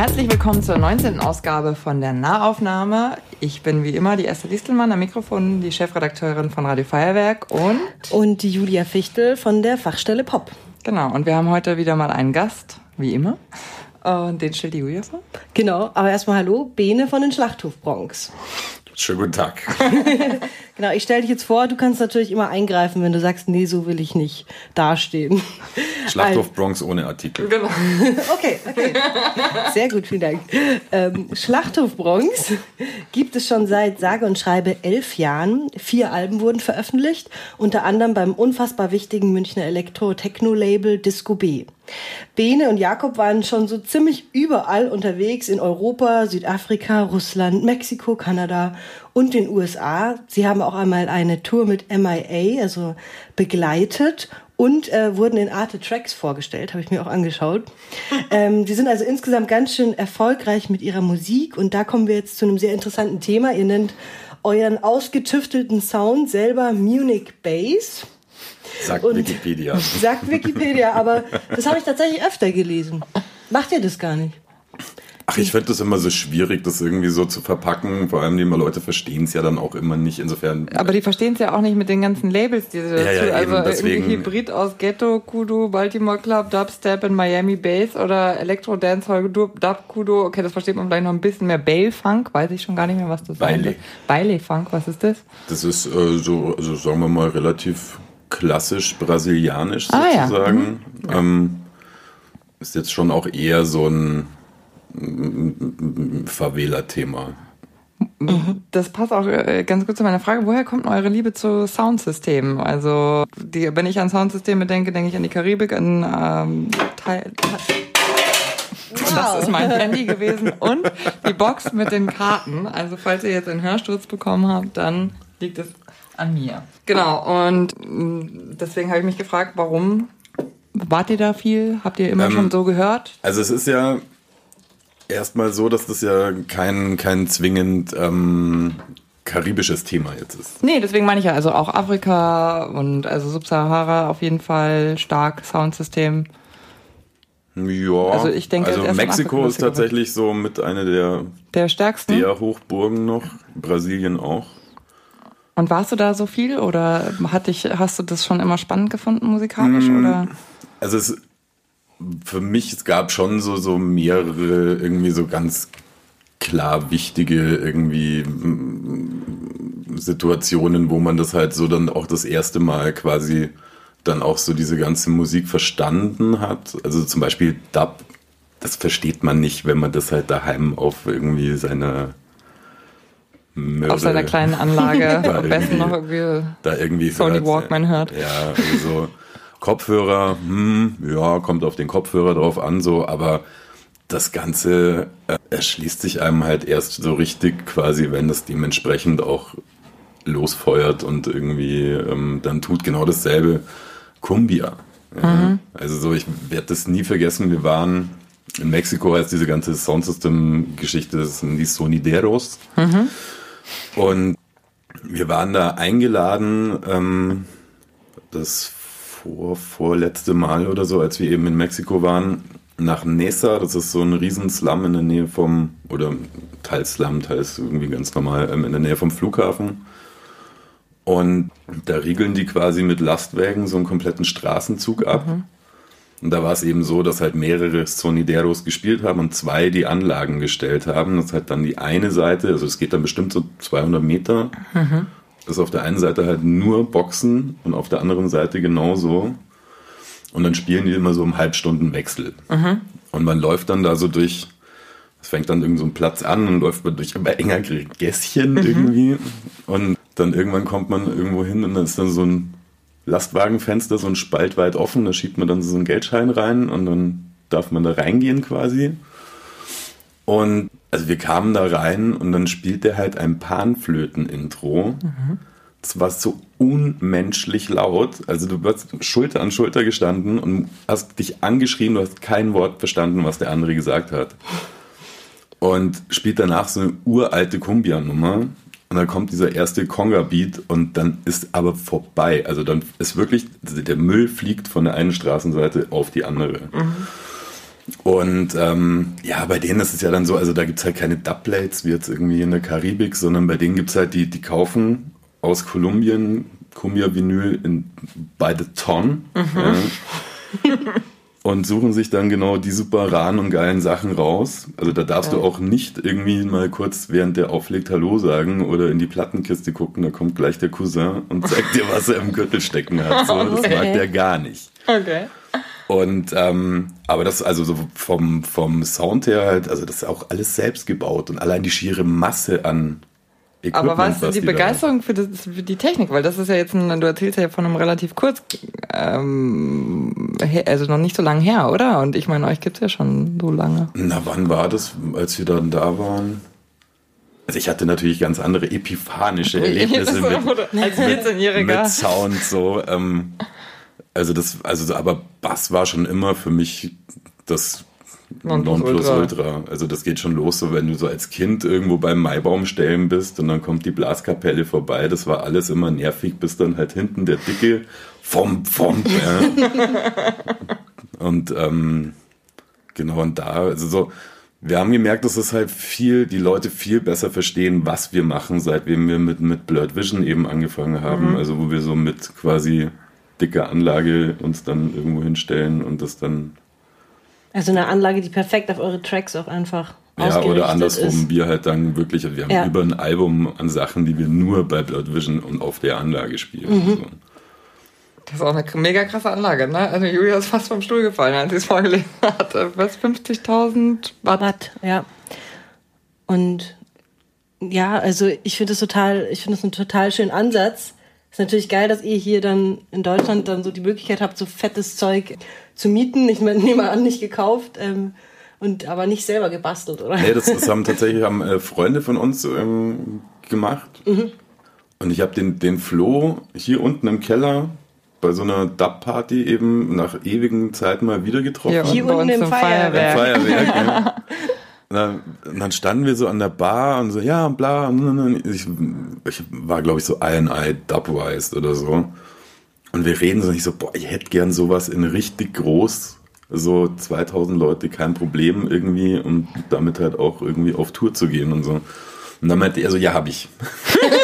Herzlich willkommen zur 19. Ausgabe von der Nahaufnahme. Ich bin wie immer die Esther Distelmann am Mikrofon, die Chefredakteurin von Radio Feuerwerk und... Und die Julia Fichtel von der Fachstelle Pop. Genau, und wir haben heute wieder mal einen Gast, wie immer. Und den stellt die Julia vor. Genau, aber erstmal hallo, Bene von den Schlachthof Bronx. Schönen guten Tag. genau, ich stelle dich jetzt vor, du kannst natürlich immer eingreifen, wenn du sagst, nee, so will ich nicht dastehen. Schlachthof Bronx ohne Artikel. Genau. okay, okay. Sehr gut, vielen Dank. Ähm, Schlachthof Bronx gibt es schon seit sage und schreibe elf Jahren. Vier Alben wurden veröffentlicht, unter anderem beim unfassbar wichtigen Münchner Elektro-Techno-Label Disco B. Bene und Jakob waren schon so ziemlich überall unterwegs in Europa, Südafrika, Russland, Mexiko, Kanada und den USA. Sie haben auch einmal eine Tour mit MIA, also begleitet und äh, wurden in Arte Tracks vorgestellt, habe ich mir auch angeschaut. ähm, die sind also insgesamt ganz schön erfolgreich mit ihrer Musik und da kommen wir jetzt zu einem sehr interessanten Thema. Ihr nennt euren ausgetüftelten Sound selber Munich Bass. Sagt und Wikipedia. Sagt Wikipedia, aber das habe ich tatsächlich öfter gelesen. Macht ihr das gar nicht? Ach, ich finde das immer so schwierig, das irgendwie so zu verpacken. Vor allem die Leute verstehen es ja dann auch immer nicht. Insofern. Aber die verstehen es ja auch nicht mit den ganzen Labels, die sie dazu. Ja, ja, also eben, deswegen, irgendwie Hybrid aus Ghetto, Kudo, Baltimore Club, Dubstep in Miami Bass oder Elektro Dancehall, Dub, Kudo. Okay, das versteht man vielleicht noch ein bisschen mehr. Bail Funk, weiß ich schon gar nicht mehr, was das ist. Baile. Baile Funk, was ist das? Das ist äh, so, also sagen wir mal, relativ klassisch brasilianisch Ah, sozusagen. ja. Ähm, ist jetzt schon auch eher so ein Favela-Thema. Das passt auch äh, ganz gut zu meiner Frage. Woher kommt eure Liebe zu Soundsystemen? Also, die, wenn ich an Soundsysteme denke, denke ich an die Karibik, an ähm, Teil. Und das ist mein Handy gewesen und die Box mit den Karten. Also falls ihr jetzt einen Hörsturz bekommen habt, dann liegt es an mir. Genau, und mh, deswegen habe ich mich gefragt, warum wart ihr da viel? Habt ihr immer Ähm, schon so gehört? Also es ist ja erstmal so, dass das ja kein, kein zwingend ähm, karibisches Thema jetzt ist. Nee, deswegen meine ich ja, also auch Afrika und also Subsahara auf jeden Fall stark Soundsystem. Ja, Also ich denke, also Mexiko ist tatsächlich so mit einer der, Der stärksten. der Hochburgen noch, Brasilien auch. Und warst du da so viel oder hat dich, hast du das schon immer spannend gefunden musikalisch Mm. oder? Also es, für mich, es gab schon so, so mehrere irgendwie so ganz klar wichtige irgendwie mm, Situationen, wo man das halt so dann auch das erste Mal quasi dann auch so diese ganze Musik verstanden hat. Also zum Beispiel Dub, das versteht man nicht, wenn man das halt daheim auf irgendwie seiner Möhre, Auf seiner kleinen Anlage Da am besten noch irgendwie da irgendwie Sony hört. Walkman hört. Ja, also so Kopfhörer, hm, ja, kommt auf den Kopfhörer drauf an, so, aber das Ganze äh, erschließt sich einem halt erst so richtig quasi, wenn das dementsprechend auch losfeuert und irgendwie ähm, dann tut genau dasselbe Cumbia. Ja. Also so, ich werde das nie vergessen, wir waren in Mexiko heißt diese ganze Soundsystem-Geschichte, das sind die Sonideros. Und wir waren da eingeladen, ähm, das vor, vorletzte Mal oder so, als wir eben in Mexiko waren, nach Nesa. Das ist so ein Riesenslum in der Nähe vom, oder teils Slum, teils irgendwie ganz normal, ähm, in der Nähe vom Flughafen. Und da riegeln die quasi mit Lastwagen so einen kompletten Straßenzug ab. Und da war es eben so, dass halt mehrere Sonideros gespielt haben und zwei die Anlagen gestellt haben. Das ist halt dann die eine Seite, also es geht dann bestimmt so 200 Meter. Das ist auf der einen Seite halt nur Boxen und auf der anderen Seite genauso. Und dann spielen die immer so im Halbstundenwechsel. Und man läuft dann da so durch, es fängt dann irgend so ein Platz an und läuft man durch immer enger Gässchen irgendwie. Und dann irgendwann kommt man irgendwo hin und dann ist dann so ein Lastwagenfenster, so ein Spalt weit offen, da schiebt man dann so einen Geldschein rein und dann darf man da reingehen quasi. Und also wir kamen da rein und dann spielt der halt ein Panflöten-Intro. Das war so unmenschlich laut. Also du wirst Schulter an Schulter gestanden und hast dich angeschrien, du hast kein Wort verstanden, was der andere gesagt hat. Und spielt danach so eine uralte Kumbia-Nummer. Und dann kommt dieser erste Conga-Beat und dann ist aber vorbei. Also dann ist wirklich, der Müll fliegt von der einen Straßenseite auf die andere. Mhm. Und ähm, ja, bei denen ist es ja dann so, also da gibt es halt keine Dubplates wie jetzt irgendwie in der Karibik, sondern bei denen gibt es halt die, die kaufen aus Kolumbien Cumbia Vinyl in, by the Ton. Mhm. Ja, und suchen sich dann genau die super raren und geilen Sachen raus. Also da darfst ja. du auch nicht irgendwie mal kurz während der auflegt Hallo sagen oder in die Plattenkiste gucken, da kommt gleich der Cousin und zeigt dir, was er im Gürtel stecken hat. So, das okay. mag der gar nicht. Okay. Und ähm, aber das also so vom, vom Sound her halt, also das ist auch alles selbst gebaut und allein die schiere Masse an Equipment, Aber was ist die, die Begeisterung für, das, für, die Technik? Weil das ist ja jetzt, ein, du erzählst ja von einem relativ kurz, ähm, also noch nicht so lange her, oder? Und ich meine, euch gibt's ja schon so lange. Na, wann war das, als wir dann da waren? Also ich hatte natürlich ganz andere epiphanische Erlebnisse mit, als 14-Jähriger. mit Sound so. Ähm, also das, also aber Bass war schon immer für mich das Nonplusultra. Also das geht schon los, so wenn du so als Kind irgendwo beim Maibaumstellen bist und dann kommt die Blaskapelle vorbei. Das war alles immer nervig, bis dann halt hinten der dicke vom vom. Ja. und ähm, genau und da, also so. Wir haben gemerkt, dass es halt viel, die Leute viel besser verstehen, was wir machen, seitdem wir mit, mit Blurred Vision eben angefangen haben. Mhm. Also wo wir so mit quasi dicker Anlage uns dann irgendwo hinstellen und das dann also eine Anlage, die perfekt auf eure Tracks auch einfach ja, oder andersrum, ist. wir halt dann wirklich, wir haben ja. über ein Album an Sachen, die wir nur bei Blood Vision und auf der Anlage spielen. Mhm. So. Das ist auch eine mega krasse Anlage, ne? Also Julia ist fast vom Stuhl gefallen, als sie es vorgelesen hat. Was, 50.000 Watt? Watt, ja. Und ja, also ich finde es total, ich finde es einen total schönen Ansatz. Ist natürlich geil, dass ihr hier dann in Deutschland dann so die Möglichkeit habt, so fettes Zeug zu mieten. Ich nehme an, nicht gekauft. Ähm, und aber nicht selber gebastelt, oder? Nee, das, das haben tatsächlich haben, äh, Freunde von uns ähm, gemacht. Mhm. Und ich habe den, den Flo hier unten im Keller bei so einer Dub-Party eben nach ewigen Zeiten mal wieder getroffen. Ja, hier unten im Feuerwerk. Im Feuerwerk ja. Und dann, standen wir so an der Bar und so, ja, bla. Ich, ich war, glaube ich, so ein Eye Dubwise oder so. Und wir reden so nicht so, boah, ich hätte gern sowas in richtig groß, so 2000 Leute, kein Problem irgendwie und damit halt auch irgendwie auf Tour zu gehen und so. Und dann meinte er so, ja, hab ich.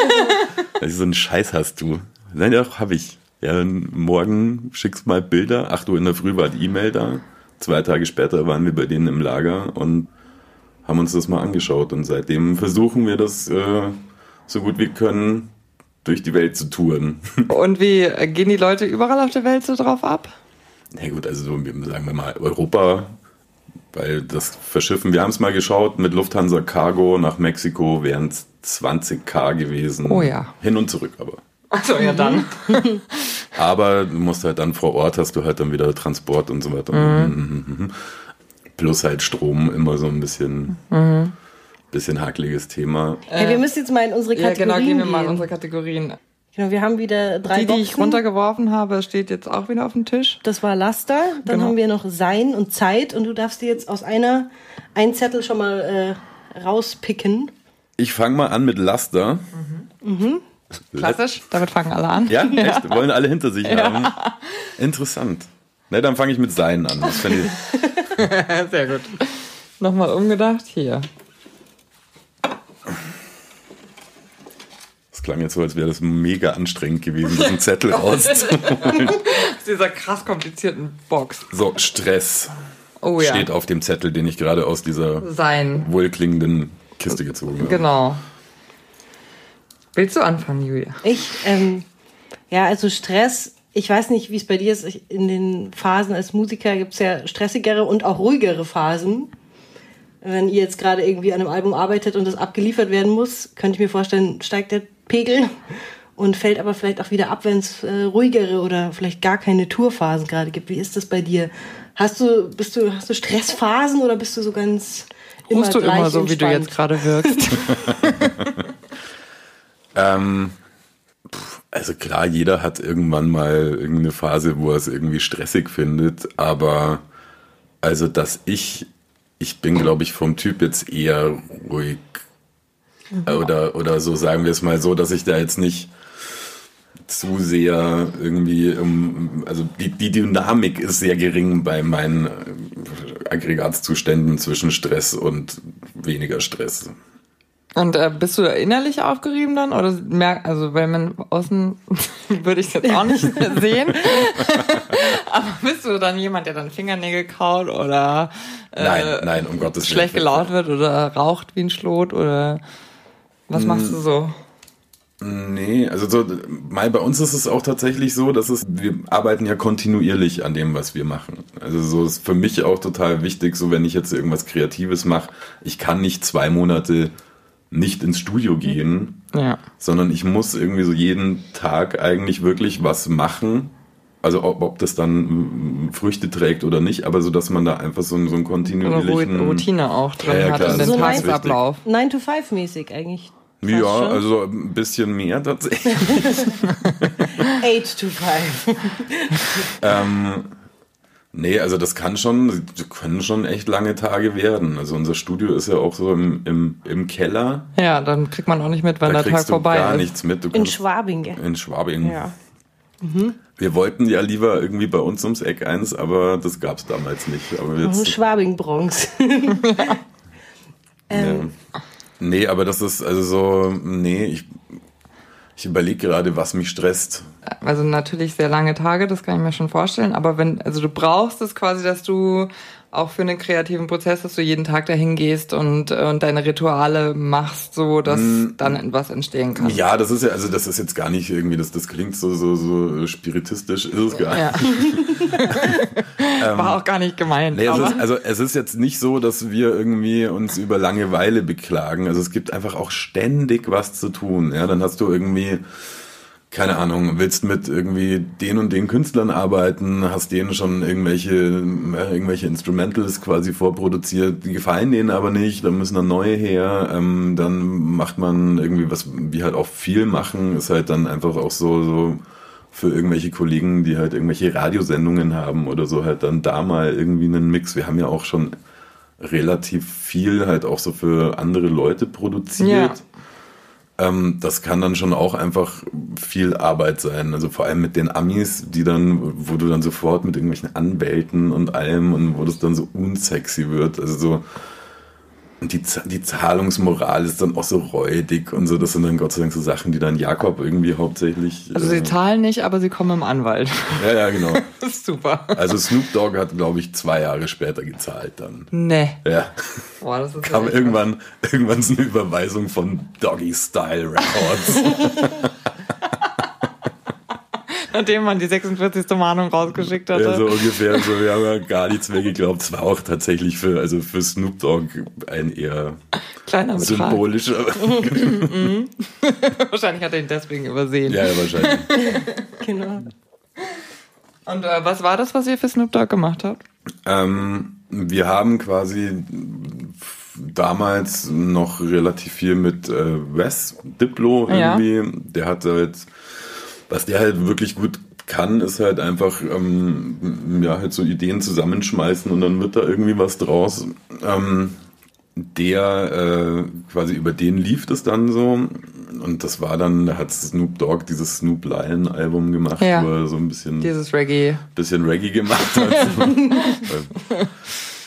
also so einen Scheiß hast du. Nein, ja, hab ich. Ja, morgen schickst mal Bilder. Acht Uhr in der Früh war die E-Mail da. Zwei Tage später waren wir bei denen im Lager und haben uns das mal angeschaut. Und seitdem versuchen wir das äh, so gut wir können durch die Welt zu touren. Und wie gehen die Leute überall auf der Welt so drauf ab? Na gut, also so, sagen wir mal Europa, weil das Verschiffen, wir haben es mal geschaut, mit Lufthansa Cargo nach Mexiko wären es 20k gewesen. Oh ja. Hin und zurück aber. Achso, ja dann. aber du musst halt dann vor Ort, hast du halt dann wieder Transport und so weiter. Mhm. mhm, mhm, mhm. Plus halt Strom immer so ein bisschen, mhm. Bisschen hakeliges Thema. Hey, wir müssen jetzt mal in unsere Kategorien Ja, genau, gehen wir mal in unsere Kategorien. Genau, wir haben wieder drei Die, die ich runtergeworfen habe, steht jetzt auch wieder auf dem Tisch. Das war Laster. Dann genau. haben wir noch Sein und Zeit. Und du darfst dir jetzt aus einer einen Zettel schon mal äh, rauspicken. Ich fange mal an mit Laster. Mhm. Mhm. Klassisch, damit fangen alle an. Ja, echt? Ja. Wollen alle hinter sich ja. haben. Interessant. Ne, dann fange ich mit Sein an. Das ich Sehr gut. Nochmal umgedacht. Hier. Klang jetzt so, als wäre das mega anstrengend gewesen, diesen Zettel rauszuholen. Aus dieser krass komplizierten Box. So, Stress. Oh ja. Steht auf dem Zettel, den ich gerade aus dieser Sein. wohlklingenden Kiste gezogen habe. Genau. Willst du anfangen, Julia? Ich, ähm, ja, also Stress ich weiß nicht, wie es bei dir ist. In den Phasen als Musiker gibt es ja stressigere und auch ruhigere Phasen. Wenn ihr jetzt gerade irgendwie an einem Album arbeitet und das abgeliefert werden muss, könnte ich mir vorstellen, steigt der Pegel und fällt aber vielleicht auch wieder ab, wenn es äh, ruhigere oder vielleicht gar keine Tourphasen gerade gibt. Wie ist das bei dir? Hast du, bist du, hast du Stressphasen oder bist du so ganz immer Rufst du immer so, entspannt? wie du jetzt gerade wirkst? ähm, Also klar, jeder hat irgendwann mal irgendeine Phase, wo er es irgendwie stressig findet, aber also dass ich, ich bin glaube ich vom Typ jetzt eher ruhig oder, oder so sagen wir es mal so, dass ich da jetzt nicht zu sehr irgendwie, also die, die Dynamik ist sehr gering bei meinen äh, Aggregatzuständen zwischen Stress und weniger Stress. Und äh, bist du innerlich aufgerieben dann? Oder merk, also weil man außen würde ich es jetzt auch nicht sehen. Aber bist du dann jemand, der dann Fingernägel kaut oder äh, nein, nein, um Gottes Willen. Schlecht gelaunt wird oder raucht wie ein Schlot oder was machst du so? Nee, also so, mal bei uns ist es auch tatsächlich so, dass es, wir arbeiten ja kontinuierlich an dem, was wir machen. Also so ist für mich auch total wichtig, so wenn ich jetzt irgendwas Kreatives mache, ich kann nicht zwei Monate nicht ins Studio gehen, ja. sondern ich muss irgendwie so jeden Tag eigentlich wirklich was machen. Also ob, ob das dann Früchte trägt oder nicht, aber so, dass man da einfach so, so einen kontinuierlichen... Eine Routine auch drin ja, ja, hat in den so Tagesablauf. 9 to 5 mäßig eigentlich. Ja, schon. also ein bisschen mehr tatsächlich. 8 to 5. ähm, nee, also das kann schon, können schon echt lange Tage werden. Also unser Studio ist ja auch so im, im, im Keller. Ja, dann kriegt man auch nicht mit, wenn da der Tag vorbei gar ist. nichts mit. Du in Schwabing. In Schwabing. Ja. Mhm. Wir wollten ja lieber irgendwie bei uns ums Eck eins, aber das gab es damals nicht. Aber jetzt, Schwabing-Bronx. ähm. ja. Nee, aber das ist also so, nee, ich, ich überlege gerade, was mich stresst. Also natürlich sehr lange Tage, das kann ich mir schon vorstellen, aber wenn, also du brauchst es quasi, dass du auch für einen kreativen Prozess, dass du jeden Tag dahin gehst und, äh, und deine Rituale machst, so dass mm, dann was entstehen kann. Ja, das ist ja, also das ist jetzt gar nicht irgendwie, das, das klingt so, so, so spiritistisch, ist es gar nicht. Ja. War auch gar nicht gemeint. Nee, es ist, also es ist jetzt nicht so, dass wir irgendwie uns über Langeweile beklagen. Also es gibt einfach auch ständig was zu tun. Ja, dann hast du irgendwie keine Ahnung, willst mit irgendwie den und den Künstlern arbeiten, hast denen schon irgendwelche, äh, irgendwelche Instrumentals quasi vorproduziert, die gefallen denen aber nicht, dann müssen dann neue her, ähm, dann macht man irgendwie, was wir halt auch viel machen, ist halt dann einfach auch so, so für irgendwelche Kollegen, die halt irgendwelche Radiosendungen haben oder so, halt dann da mal irgendwie einen Mix. Wir haben ja auch schon relativ viel halt auch so für andere Leute produziert. Ja. Ähm, das kann dann schon auch einfach viel Arbeit sein. Also vor allem mit den Amis, die dann, wo du dann sofort mit irgendwelchen Anwälten und allem und wo das dann so unsexy wird. Also so, die, die Zahlungsmoral ist dann auch so räudig und so. Das sind dann Gott sei Dank so Sachen, die dann Jakob irgendwie hauptsächlich. Also sie äh, zahlen nicht, aber sie kommen im Anwalt. Ja, ja, genau. das ist super. Also Snoop Dogg hat, glaube ich, zwei Jahre später gezahlt dann. Nee. Ja. Boah, das ist Kam irgendwann, irgendwann so eine Überweisung von Doggy Style Records. Nachdem man die 46. Mahnung rausgeschickt hatte. Ja, so ungefähr. So, wir haben ja gar nichts mehr geglaubt. Es war auch tatsächlich für, also für Snoop Dogg ein eher kleiner symbolischer. Mhm. wahrscheinlich hat er ihn deswegen übersehen. Ja, ja wahrscheinlich. genau. Und äh, was war das, was ihr für Snoop Dogg gemacht habt? Ähm, wir haben quasi damals noch relativ viel mit äh, Wes Diplo irgendwie. Ja. Der hat halt was der halt wirklich gut kann, ist halt einfach ähm, ja halt so Ideen zusammenschmeißen und dann wird da irgendwie was draus. Ähm, der äh, quasi über den lief das dann so und das war dann, da hat Snoop Dogg dieses Snoop Lion Album gemacht, ja. wo er so ein bisschen dieses Reggae bisschen Reggae gemacht hat.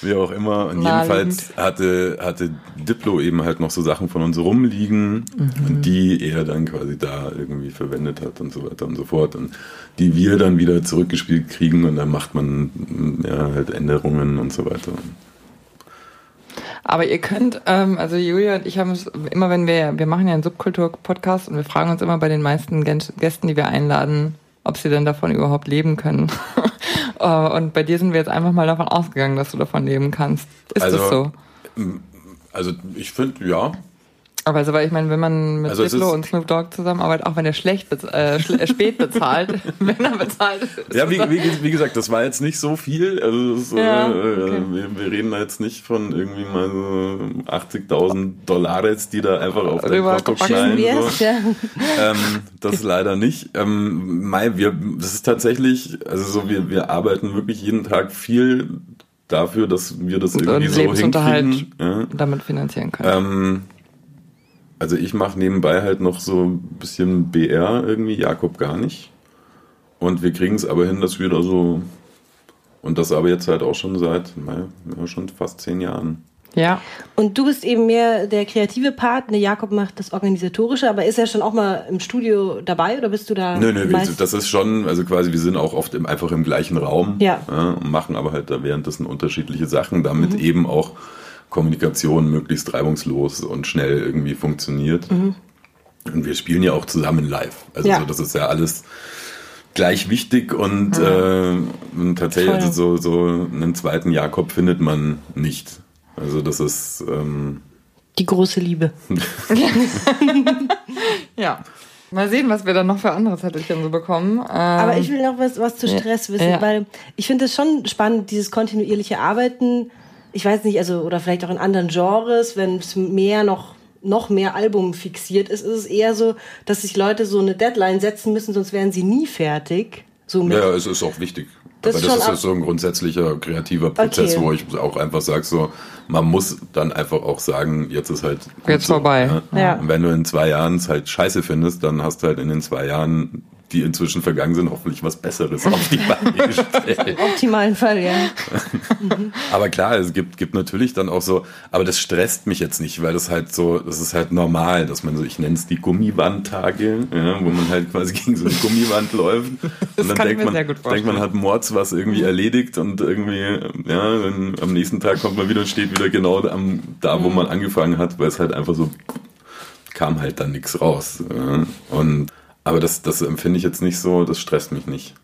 wie auch immer. Und jedenfalls hatte, hatte Diplo eben halt noch so Sachen von uns rumliegen, mhm. die er dann quasi da irgendwie verwendet hat und so weiter und so fort. Und die wir dann wieder zurückgespielt kriegen und dann macht man ja halt Änderungen und so weiter. Aber ihr könnt, ähm, also Julia und ich haben es immer, wenn wir, wir machen ja einen Subkultur-Podcast und wir fragen uns immer bei den meisten Gästen, die wir einladen, ob sie denn davon überhaupt leben können. Äh, und bei dir sind wir jetzt einfach mal davon ausgegangen, dass du davon leben kannst. Ist also, das so? Also ich finde, ja. Aber also, weil ich meine, wenn man mit Also Diplo und Snoop Dogg zusammenarbeitet, auch wenn er schlecht bez äh, schl äh, spät bezahlt, wenn er bezahlt. ist Ja, wie, wie, wie gesagt, das war jetzt nicht so viel. Also das, Ja, äh, okay. wir, wir reden da jetzt nicht von irgendwie mal so 80.000 Dollars, die da einfach auf Rüber Konto knallen. So. ja. ähm, das leider nicht. Ähm, Mai, wir, das ist tatsächlich, also so, wir, wir arbeiten wirklich jeden Tag viel dafür, dass wir das Und irgendwie so Lebensunterhalt hinkriegen. Ja. damit finanzieren können. Ähm, also ich mache nebenbei halt noch so ein bisschen BR irgendwie, Jakob gar nicht. Und wir kriegen es aber hin, dass wir da so, und das aber jetzt halt auch schon seit, naja, ja, schon fast zehn Jahren. ja. Und du bist eben mehr der kreative Part, ne, Jakob macht das Organisatorische, aber ist er schon auch mal im Studio dabei oder bist du da? Nö, nö, das ist schon, also quasi, wir sind auch oft im, einfach im gleichen Raum Ja. und machen aber halt da währenddessen unterschiedliche Sachen, damit Mhm. eben auch Kommunikation möglichst reibungslos und schnell irgendwie funktioniert. Und wir spielen ja auch zusammen live. Also Mhm. Ja. so, das ist ja alles gleich wichtig und, äh, und tatsächlich also so, so einen zweiten Jakob findet man nicht. Also das ist ähm, Die große Liebe. Ja. Mal sehen, was wir dann noch für andere Zettelchen so bekommen. Ähm, Aber ich will noch was, was zu Stress wissen, Ja. weil ich finde es schon spannend, dieses kontinuierliche Arbeiten. Ich weiß nicht, also, oder vielleicht auch in anderen Genres, wenn es mehr noch, noch mehr Album fixiert ist, ist es eher so, dass sich Leute so eine Deadline setzen müssen, sonst wären sie nie fertig. So mit. Ja, es ist auch wichtig. Das Aber ist das ist ja so ein grundsätzlicher kreativer Prozess, Okay. wo ich auch einfach sage, so, man muss dann einfach auch sagen, jetzt ist halt gut Jetzt so, vorbei. Ja. Und wenn du in zwei Jahren es halt scheiße findest, dann hast du halt in den zwei Jahren, die inzwischen vergangen sind, hoffentlich was Besseres auf die Beine gestellt. Im optimalen Fall, ja. Aber klar, es gibt, gibt natürlich dann auch so, aber das stresst mich jetzt nicht, weil das halt so, das ist halt normal, dass man so, ich nenne es die Gummibandtage, ja, wo man halt quasi gegen so eine Gummiband läuft. Und dann kann ich denkt mir man, sehr gut denkt man hat Mords was irgendwie erledigt und irgendwie, ja, dann am nächsten Tag kommt man wieder und steht wieder genau am, da, wo man angefangen hat, weil es halt einfach so kam halt dann nichts raus. Ja. Und aber das, das empfinde ich jetzt nicht so, das stresst mich nicht.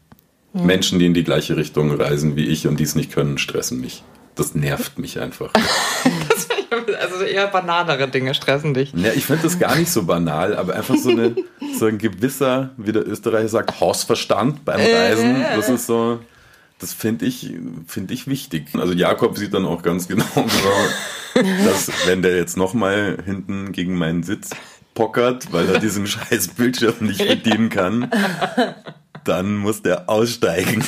Menschen, die in die gleiche Richtung reisen wie ich und die es nicht können, stressen mich. Das nervt mich einfach. also eher banalere Dinge stressen dich. Ja, ich finde das gar nicht so banal, aber einfach so, eine, so ein gewisser, wie der Österreicher sagt, Hausverstand beim Reisen. Das ist so, das finde ich, finde ich wichtig. Also Jakob sieht dann auch ganz genau, dass wenn der jetzt nochmal hinten gegen meinen Sitz pockert, weil er diesen scheiß Bildschirm nicht bedienen kann, dann muss der aussteigen.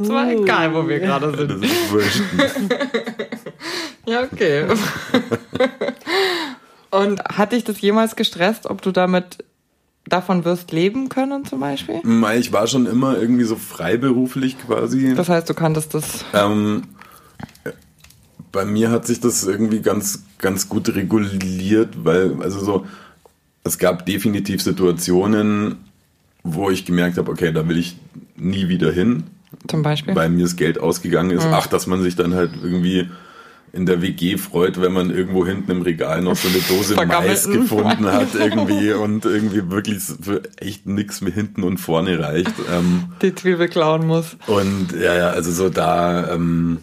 Es war egal, wo wir gerade Das sind. ist wurscht. Ja, okay. Und hat dich das jemals gestresst, ob du damit davon wirst leben können zum Beispiel? Mei, Ich war schon immer irgendwie so freiberuflich quasi. Das heißt, du kanntest das. Ähm, bei mir hat sich das irgendwie ganz, ganz gut reguliert, weil, also so, es gab definitiv Situationen, wo ich gemerkt habe, okay, da will ich nie wieder hin, Zum Beispiel. weil mir das Geld ausgegangen ist. Ach, dass man sich dann halt irgendwie in der WG freut, wenn man irgendwo hinten im Regal noch so eine Dose Mais gefunden hat irgendwie und irgendwie wirklich für echt nichts mehr hinten und vorne reicht. Ähm, die Zwiebel klauen muss. und ja, ja, also so da, ähm,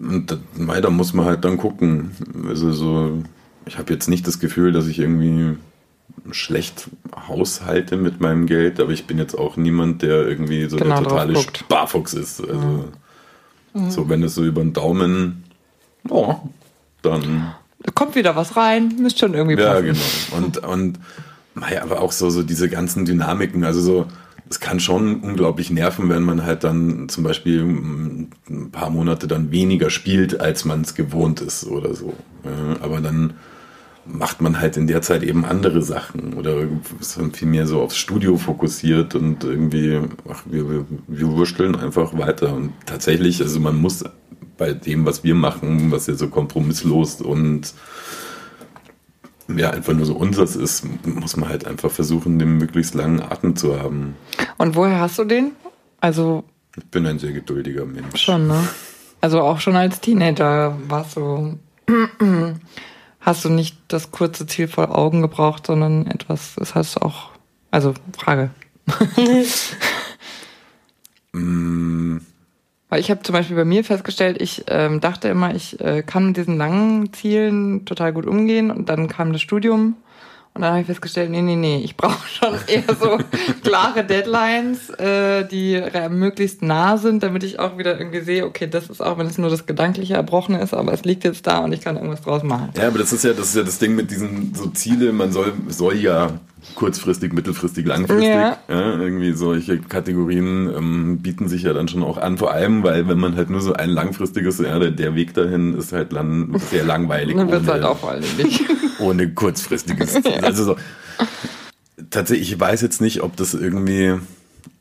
und da muss man halt dann gucken. Also so, ich habe jetzt nicht das Gefühl, dass ich irgendwie schlecht haushalte mit meinem Geld, aber ich bin jetzt auch niemand, der irgendwie so Genau der totale. Sparfuchs ist. Also so, wenn es so über den Daumen, oh, dann Da kommt wieder was rein, müsst schon irgendwie ja, passen. genau. Und, und naja, aber auch so, so diese ganzen Dynamiken, also so, es kann schon unglaublich nerven, wenn man halt dann zum Beispiel mm, ein paar Monate dann weniger spielt, als man es gewohnt ist oder so. Aber dann macht man halt in der Zeit eben andere Sachen oder ist dann viel mehr so aufs Studio fokussiert und irgendwie, ach, wir, wir, wir wursteln einfach weiter. Und tatsächlich, also man muss bei dem, was wir machen, was ja so kompromisslos und ja, einfach nur so unseres ist, muss man halt einfach versuchen, den möglichst langen Atem zu haben. Und woher hast du den? Also Ich bin ein sehr geduldiger Mensch. schon, ne? Also auch schon als Teenager warst du. Hast du nicht das kurze Ziel vor Augen gebraucht, sondern etwas, das hast du auch. Also, Frage. Weil ich habe zum Beispiel bei mir festgestellt, ich ähm, dachte immer, ich äh, kann mit diesen langen Zielen total gut umgehen und dann kam das Studium und dann habe ich festgestellt, nee, nee, nee, ich brauche schon eher so klare Deadlines, äh, die möglichst nah sind, damit ich auch wieder irgendwie sehe, okay, das ist auch, wenn es nur das Gedankliche Erbrochene ist, aber es liegt jetzt da und ich kann irgendwas draus machen. Ja, aber das ist ja das, ist ja das Ding mit diesen so Ziele, man soll, soll ja kurzfristig, mittelfristig, langfristig. Ja. ja irgendwie solche Kategorien ähm, bieten sich ja dann schon auch an, vor allem, weil wenn man halt nur so ein langfristiges, ja, der, der Weg dahin ist halt dann sehr langweilig. dann wird es halt auch nicht. Ohne kurzfristiges Ziel. Ja. Also so, tatsächlich, ich weiß jetzt nicht, ob das irgendwie,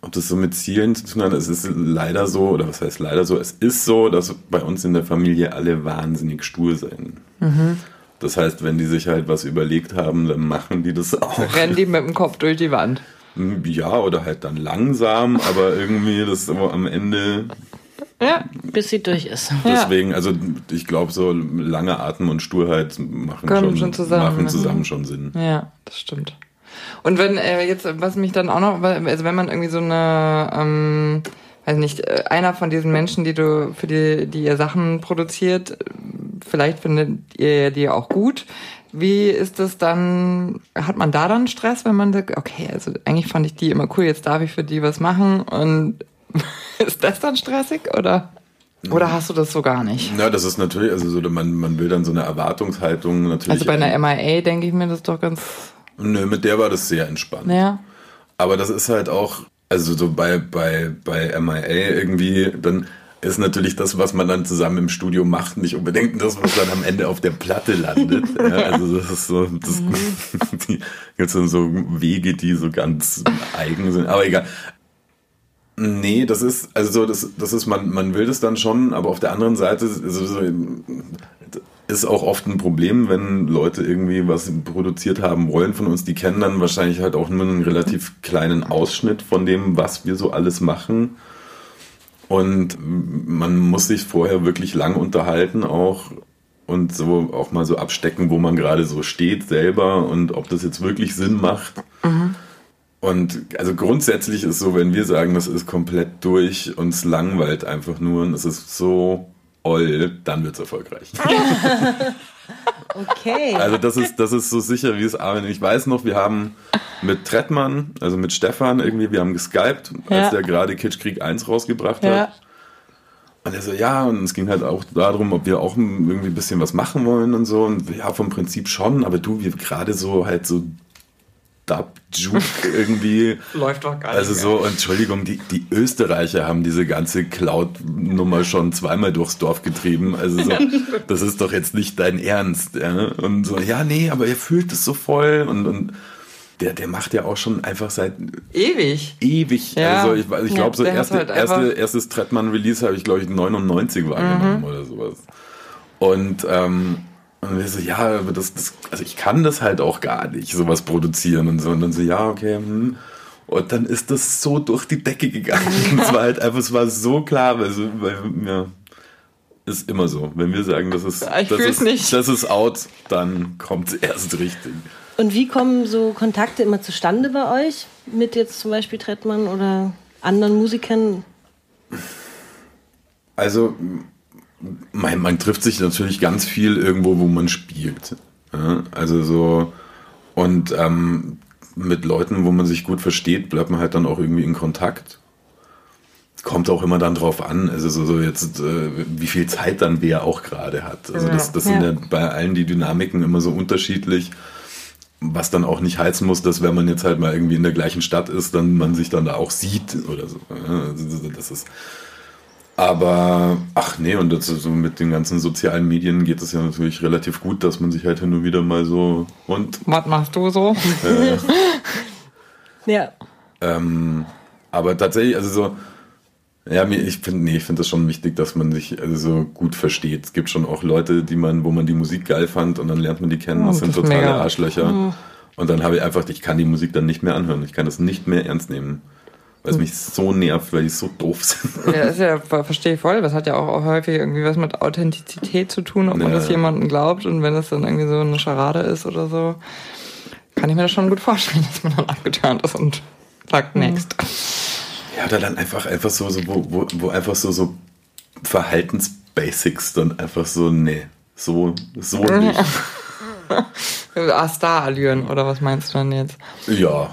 ob das so mit Zielen zu tun hat. Es ist leider so, oder was heißt leider so, es ist so, dass bei uns in der Familie alle wahnsinnig stur sind. Mhm. Das heißt, wenn die sich halt was überlegt haben, dann machen die das auch. Rennen die mit dem Kopf durch die Wand. Hm, ja, oder halt dann langsam, aber irgendwie das am Ende. Ja, bis sie durch ist. Deswegen, also ich glaube, so lange Atem und Sturheit machen schon, schon zusammen, machen ne? zusammen schon Sinn. Ja, das stimmt. Und wenn äh, jetzt, was mich dann auch noch, also wenn man irgendwie so eine ähm, weiß nicht, äh, einer von diesen Menschen, die du, für die, die ihr Sachen produziert, vielleicht findet ihr die auch gut. Wie ist das dann, hat man da dann Stress, wenn man sagt, okay, also eigentlich fand ich die immer cool, jetzt darf ich für die was machen und ist das dann stressig oder? Oder hast du das so gar nicht? Ja, das ist natürlich, also so, man, man will dann so eine Erwartungshaltung natürlich. Also bei einer MIA denke ich mir das doch ganz. Nö, mit der war das sehr entspannt. Ja. Aber das ist halt auch, also so bei, bei, bei MIA irgendwie, dann ist natürlich das, was man dann zusammen im Studio macht, nicht unbedingt das, was dann am Ende auf der Platte landet. Ja, also das ist so, das mhm. gibt so, so Wege, die so ganz eigen sind. Aber egal. Nee, das ist, also so, das, das ist, man, man will das dann schon, aber auf der anderen Seite ist, ist auch oft ein Problem, wenn Leute irgendwie was produziert haben wollen von uns, die kennen dann wahrscheinlich halt auch nur einen relativ kleinen Ausschnitt von dem, was wir so alles machen. Und man muss sich vorher wirklich lang unterhalten auch und so auch mal so abstecken, wo man gerade so steht selber und ob das jetzt wirklich Sinn macht. Mhm. Und also grundsätzlich ist so, wenn wir sagen, das ist komplett durch, uns langweilt einfach nur und es ist so oll, dann wird es erfolgreich. okay. Also das ist, das ist so sicher wie es Armin. Ich weiß noch, wir haben mit Trettmann, also mit Stefan irgendwie, wir haben geskypt, als ja. der gerade Kitschkrieg 1 rausgebracht ja. hat. Und er so, ja, und es ging halt auch darum, ob wir auch irgendwie ein bisschen was machen wollen und so. Und ja, vom Prinzip schon, aber du, wir gerade so halt so Dub, Juke irgendwie. Läuft doch gar nicht. Also so, Entschuldigung, die, die Österreicher haben diese ganze Cloud-Nummer schon zweimal durchs Dorf getrieben. Also so, das ist doch jetzt nicht dein Ernst. Ja? Und so, ja, nee, aber ihr fühlt es so voll und, und der, der macht ja auch schon einfach seit ewig. Ewig. Ja. Also ich, ich glaube, so erste, halt erste, erstes Trettmann-Release habe ich, glaube ich, 99 wahrgenommen mhm. oder sowas. Und ähm, und wir so, ja, aber das, das, also ich kann das halt auch gar nicht, sowas produzieren und so. Und dann so, ja, okay, hm. Und dann ist das so durch die Decke gegangen. es war halt einfach, es war so klar, weil, weil ja, ist immer so. Wenn wir sagen, das ist, ich das, ist nicht. das ist out, dann kommt es erst richtig. Und wie kommen so Kontakte immer zustande bei euch? Mit jetzt zum Beispiel Trettmann oder anderen Musikern? Also man, man trifft sich natürlich ganz viel irgendwo, wo man spielt. Ja, also so, und ähm, mit Leuten, wo man sich gut versteht, bleibt man halt dann auch irgendwie in Kontakt. Kommt auch immer dann drauf an, also so, so jetzt, äh, wie viel Zeit dann wer auch gerade hat. Also das, das sind ja bei allen die Dynamiken immer so unterschiedlich, was dann auch nicht heißen muss, dass wenn man jetzt halt mal irgendwie in der gleichen Stadt ist, dann man sich dann da auch sieht oder so. Also das ist aber, ach nee, und das, so mit den ganzen sozialen Medien geht es ja natürlich relativ gut, dass man sich halt hin und wieder mal so und. Was machst du so? Äh, ja. Ähm, aber tatsächlich, also so, ja, ich finde, nee, ich finde das schon wichtig, dass man sich also so gut versteht. Es gibt schon auch Leute, die man, wo man die Musik geil fand und dann lernt man die kennen, das oh, sind das totale mega. Arschlöcher. Mhm. Und dann habe ich einfach, ich kann die Musik dann nicht mehr anhören. Ich kann das nicht mehr ernst nehmen weil es mich so nervt, weil die so doof sind. Ja, ist ja, verstehe ich voll. Das hat ja auch häufig irgendwie was mit Authentizität zu tun, ob man das jemandem glaubt und wenn das dann irgendwie so eine Scharade ist oder so, kann ich mir das schon gut vorstellen, dass man dann abgeturnt ist und sagt mhm. next. Ja, oder dann einfach, einfach so, so wo, wo, wo einfach so, so Verhaltensbasics dann einfach so, nee, so, so nicht. ah, Star-Allüren, oder was meinst du dann jetzt? Ja,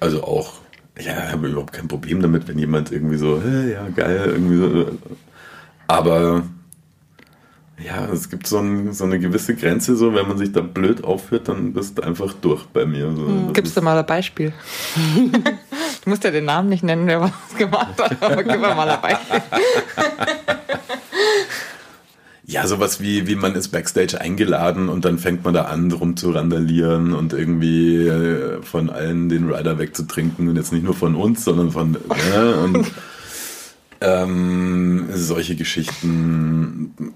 also auch, ja, ich habe überhaupt kein Problem damit, wenn jemand irgendwie so, hey, ja, geil, irgendwie so. Aber ja, es gibt so, ein, so eine gewisse Grenze, so wenn man sich da blöd aufführt, dann bist du einfach durch bei mir. So, Das Gibst du mal ein Beispiel? du musst ja den Namen nicht nennen, wer was gemacht hat, aber gib mal ein Beispiel. Ja, sowas wie, wie man ist Backstage eingeladen und dann fängt man da an, rum zu randalieren und irgendwie äh, von allen den Rider wegzutrinken und jetzt nicht nur von uns, sondern von äh, und ähm, solche Geschichten.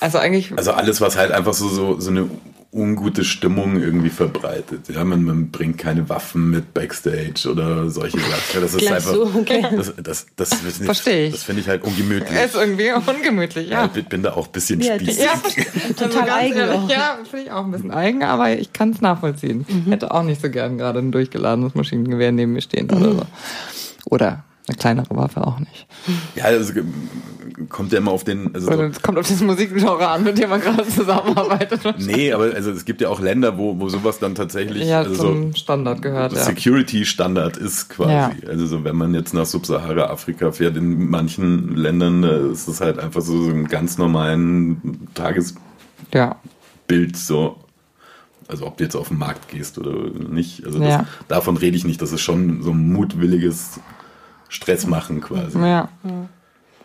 Also eigentlich, Also alles, was halt einfach so, so, so eine ungute Stimmung irgendwie verbreitet. Ja, man, man bringt keine Waffen mit Backstage oder solche Sachen. Das ist Gleich einfach. so, okay. Das, das, das, das, Versteh ich. Das finde ich halt ungemütlich. ist irgendwie ungemütlich, ja. ja. Ich bin da auch ein bisschen Ja, spießig. Ja, Total ganz eigen ehrlich. Ja, finde ich auch ein bisschen eigen, aber ich kann es nachvollziehen. Hätte auch nicht so gern gerade ein durchgeladenes Maschinengewehr neben mir stehen oder so. Oder eine kleinere Waffe auch nicht. Ja, also äh, kommt ja immer auf den. Also Oder es kommt auf das Musikgenre an, mit dem man gerade zusammenarbeitet. nee, aber also es gibt ja auch Länder, wo, wo sowas dann tatsächlich Ja, also zum so Standard gehört, ja. Security-Standard ist quasi. Ja. Also so, wenn man jetzt nach Subsahara-Afrika fährt, in manchen Ländern da ist es halt einfach so, so ein ganz normalen Tagesbild Ja. so. Also ob du jetzt auf den Markt gehst oder nicht. Also das, davon rede ich nicht. Das ist schon so ein mutwilliges Stress machen quasi. Ja.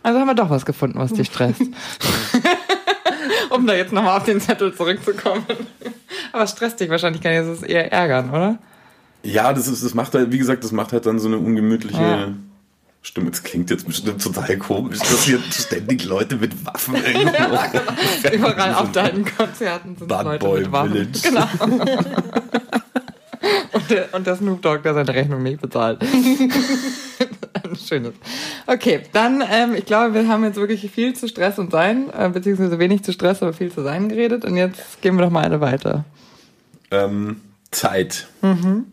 Also haben wir doch was gefunden, was dich stresst. um da jetzt nochmal auf den Zettel zurückzukommen. Aber es stresst dich wahrscheinlich gar nicht, es ist eher ärgern, oder? Ja, das ist, das macht halt, wie gesagt, das macht halt dann so eine ungemütliche Ja. Stimme. Das klingt jetzt bestimmt total komisch, dass hier ständig Leute mit Waffen irgendwo Überall auf deinen Konzerten sind Bad Leute Boy mit Waffen. Village. Genau. und, der, und der Snoop Dogg, der seine Rechnung nicht bezahlt. Schönes. Okay, dann, ähm, ich glaube, wir haben jetzt wirklich viel zu Stress und Sein, äh, beziehungsweise wenig zu Stress, aber viel zu Sein geredet. Und jetzt gehen wir doch mal eine weiter. ähm, Zeit. Mhm.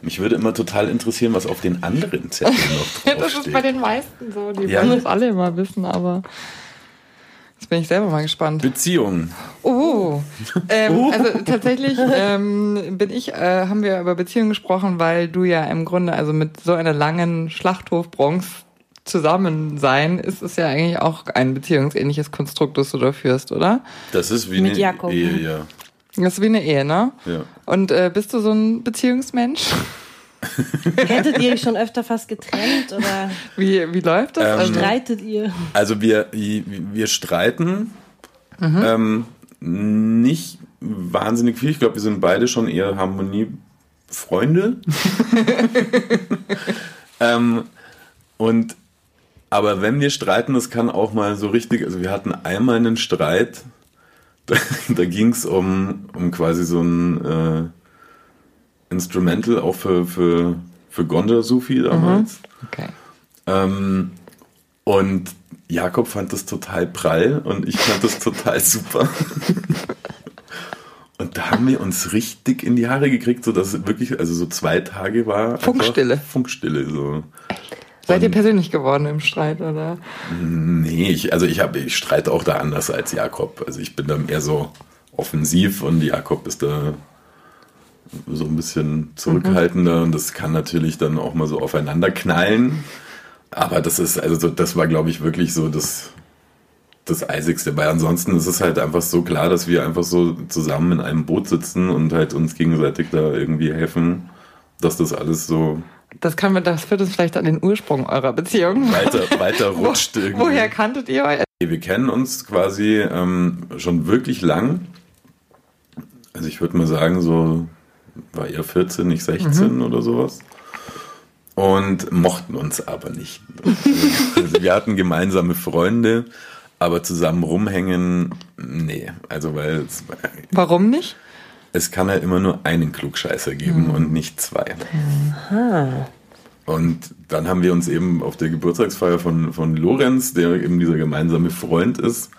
Mich würde immer total interessieren, was auf den anderen Zetteln noch Ja, das ist bei draufsteht. den meisten so. Die Ja. wollen das alle immer wissen, aber jetzt bin ich selber mal gespannt. Beziehungen. Oh, ähm, also tatsächlich ähm, bin ich, äh, haben wir über Beziehungen gesprochen, weil du ja im Grunde, also mit so einer langen Schlachthofbronx zusammen sein, ist es ja eigentlich auch ein beziehungsähnliches Konstrukt, das du da führst, oder? Das ist wie Mit eine Jakob. Ehe, ja. Das ist wie eine Ehe, ne? ja. Und äh, bist du so ein Beziehungsmensch? Hättet ihr euch schon öfter fast getrennt oder Wie, wie läuft das? Ähm, also, streitet ihr? Also wir, wir streiten Mhm. ähm, nicht wahnsinnig viel. Ich glaube, wir sind beide schon eher Harmoniefreunde. ähm, und aber wenn wir streiten, das kann auch mal so richtig, also wir hatten einmal einen Streit, da, da ging es um, um quasi so ein äh, Instrumental auch für, für, für Gonda Sufi damals. okay. Ähm, und Jakob fand das total prall und ich fand das total super. Und da haben wir uns richtig in die Haare gekriegt, so dass es wirklich, also so zwei Tage war. Funkstille. Funkstille, so. Seid ihr persönlich geworden im Streit, oder? Nee, ich, also ich habe, ich streite auch da anders als Jakob. Also ich bin da mehr so offensiv und Jakob ist da so ein bisschen zurückhaltender und das kann natürlich dann auch mal so aufeinander knallen. Aber das ist, also so, das war, glaube ich, wirklich so das, das Eisigste. Weil ansonsten ist es halt einfach so klar, dass wir einfach so zusammen in einem Boot sitzen und halt uns gegenseitig da irgendwie helfen, dass das alles so Das, kann man, das führt uns vielleicht an den Ursprung eurer Beziehung. weiter, weiter rutscht irgendwie. Woher kanntet ihr euch? Wir kennen uns quasi ähm, schon wirklich lang. Also ich würde mal sagen, so war er 14, ich 16 oder sowas. Und mochten uns aber nicht. Also wir hatten gemeinsame Freunde, aber zusammen rumhängen, nee. Also weil es, Warum nicht? es kann ja immer nur einen Klugscheißer geben und nicht zwei. Und dann haben wir uns eben auf der Geburtstagsfeier von, von Lorenz, der eben dieser gemeinsame Freund ist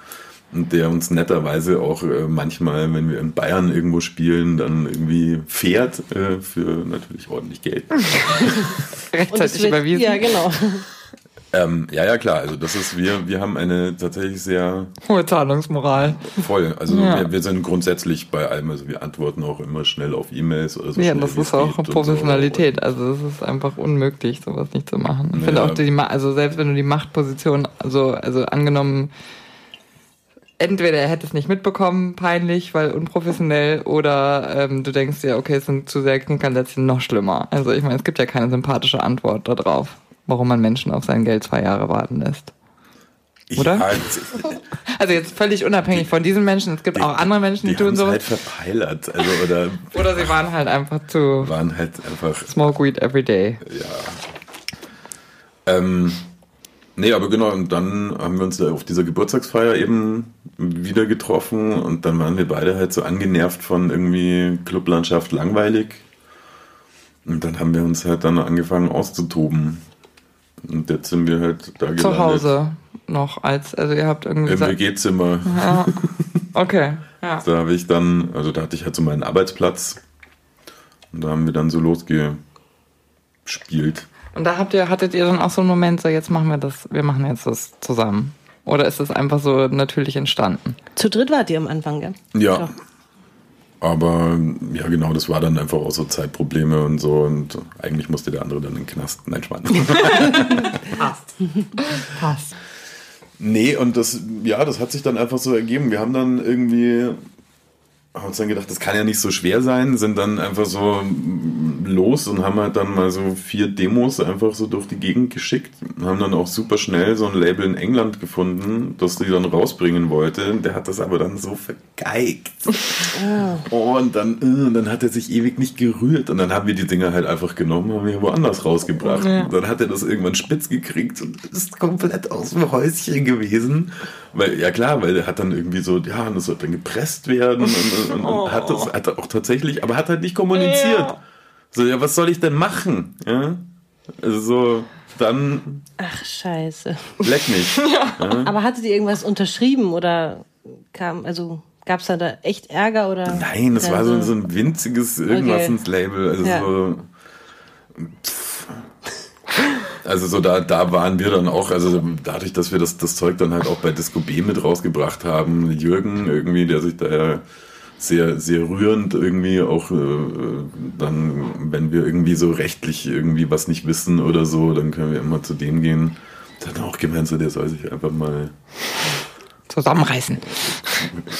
der uns netterweise auch äh, manchmal, wenn wir in Bayern irgendwo spielen, dann irgendwie fährt äh, für natürlich ordentlich Geld. Und Rechtzeitig überwiesen. Ja, genau. Ähm, ja, ja, klar. Also das ist, wir, wir haben eine tatsächlich sehr Hohe Zahlungsmoral. voll. Also Ja. wir, wir sind grundsätzlich bei allem, also wir antworten auch immer schnell auf E-Mails oder so. Ja, das ist auch und Professionalität. So. Also es ist einfach unmöglich, sowas nicht zu machen. Ich Ja. finde auch die, Ma- also selbst wenn du die Machtposition, also, also angenommen, entweder er hätte es nicht mitbekommen, peinlich, weil unprofessionell, oder ähm, du denkst dir, okay, es sind zu sehr Knickerlätzchen noch schlimmer. Also ich meine, es gibt ja keine sympathische Antwort darauf, warum man Menschen auf sein Geld zwei Jahre warten lässt. Oder? Ja, Also jetzt völlig unabhängig von diesen Menschen. Es gibt auch andere Menschen, die, die tun sowas. halt verpeilert. Also, oder Oder sie waren halt einfach zu waren halt einfach smoke weed every day. Ähm, nee, aber genau, und dann haben wir uns auf dieser Geburtstagsfeier eben wieder getroffen und dann waren wir beide halt so angenervt von irgendwie Clublandschaft langweilig. Und dann haben wir uns halt dann angefangen auszutoben. Und jetzt sind wir halt da gelandet. Zu Hause noch als, also ihr habt irgendwie Im WG-Zimmer. ja, okay, ja. Da habe ich dann, also da hatte ich halt so meinen Arbeitsplatz. Und da haben wir dann so losgespielt. Und da habt ihr, hattet ihr dann auch so einen Moment, so jetzt machen wir das, wir machen jetzt das zusammen. Oder ist das einfach so natürlich entstanden? Zu dritt wart ihr am Anfang, gell? Ja. Aber ja, genau, das war dann einfach auch so Zeitprobleme und so. Und eigentlich musste der andere dann in den Knast. Nein, Schmarrn. Passt. Passt. nee, und das, ja, das hat sich dann einfach so ergeben. Wir haben dann irgendwie, haben uns dann gedacht, das kann ja nicht so schwer sein, sind dann einfach so los und haben halt dann mal so vier Demos einfach so durch die Gegend geschickt. Haben dann auch super schnell so ein Label in England gefunden, das die dann rausbringen wollte. Der hat das aber dann so vergeigt. Oh, und dann, äh, dann hat er sich ewig nicht gerührt. Und dann haben wir die Dinger halt einfach genommen, haben wir woanders rausgebracht. Ja. Und dann hat er das irgendwann spitz gekriegt und ist komplett aus dem Häuschen gewesen. Weil, ja klar, weil er hat dann irgendwie so, ja, und das soll dann gepresst werden und, und, und hat das hat er auch tatsächlich, aber hat halt nicht kommuniziert. Ja. So, ja, was soll ich denn machen? Ja? Also so, dann Ach, scheiße. leck mich. Aber hattet ihr irgendwas unterschrieben oder kam, also gab es da, da echt Ärger oder? Nein, das war so, so ein winziges irgendwas Okay. ins Label. Also Ja. so. Pff. Also so da, da waren wir dann auch, also dadurch, dass wir das, das Zeug dann halt auch bei Disco B mit rausgebracht haben, Jürgen irgendwie, der sich da ja sehr, sehr rührend irgendwie auch äh, dann, wenn wir irgendwie so rechtlich irgendwie was nicht wissen oder so, dann können wir immer zu dem gehen. Hat auch gemeint, so, der soll sich einfach mal Zusammenreißen.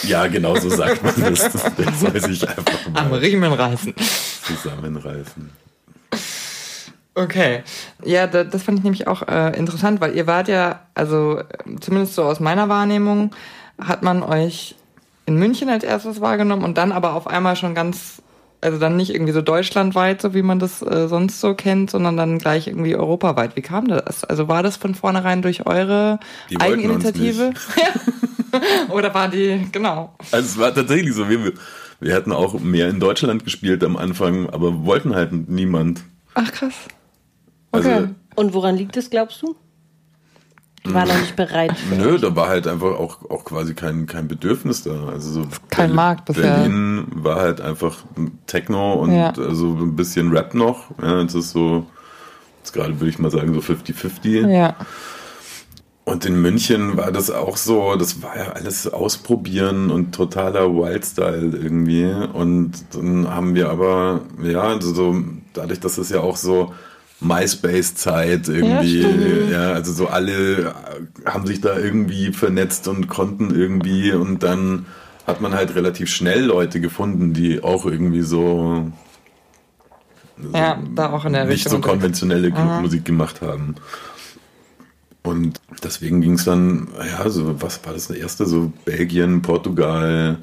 ja, genau so sagt man das. Der soll sich einfach Am mal Riemen reißen. zusammenreißen. Okay. Ja, da, das fand ich nämlich auch äh, interessant, weil ihr wart ja, also zumindest so aus meiner Wahrnehmung, hat man euch in München als erstes wahrgenommen und dann aber auf einmal schon ganz, also dann nicht irgendwie so deutschlandweit, so wie man das äh, sonst so kennt, sondern dann gleich irgendwie europaweit. Wie kam das? Also war das von vornherein durch eure Die Eigeninitiative? Oder war die, genau. Also es war tatsächlich so, wir, wir hätten auch mehr in Deutschland gespielt am Anfang, aber wollten halt niemand. Ach krass. Also, Okay. Und woran liegt es, glaubst du? Die waren noch nicht bereit. für Nö, da war halt einfach auch, auch quasi kein, kein Bedürfnis da. Also so Kein Berlin- Markt bisher. Berlin war halt einfach Techno und Ja. also ein bisschen Rap noch. Ja, es ist so, jetzt gerade würde ich mal sagen, so 50-50. Ja. Und in München war das auch so, das war ja alles ausprobieren und totaler Wildstyle irgendwie. Und dann haben wir aber, ja, also so, dadurch, dass es ja auch so MySpace-Zeit irgendwie, stimmt. ja, also so alle haben sich da irgendwie vernetzt und konnten irgendwie und dann hat man halt relativ schnell Leute gefunden, die auch irgendwie so Ja, da auch in der nicht Richtung. so konventionelle Clubmusik gemacht haben. Und deswegen ging es dann, ja, so, was war das erste? So Belgien, Portugal.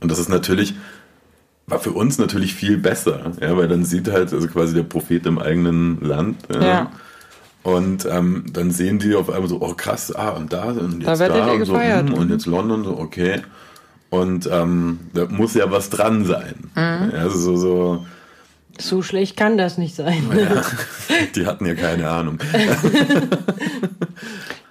Und das ist natürlich, war für uns natürlich viel besser, ja, weil dann sieht halt, also quasi der Prophet im eigenen Land. Ja. Und ähm, dann sehen die auf einmal so, oh krass, ah, und da und Da jetzt da, ihr und, so, hm, und jetzt London, so, okay. Und ähm, da muss ja was dran sein. Mhm. Ja, also so, so So schlecht kann das nicht sein. ja, die hatten ja keine Ahnung.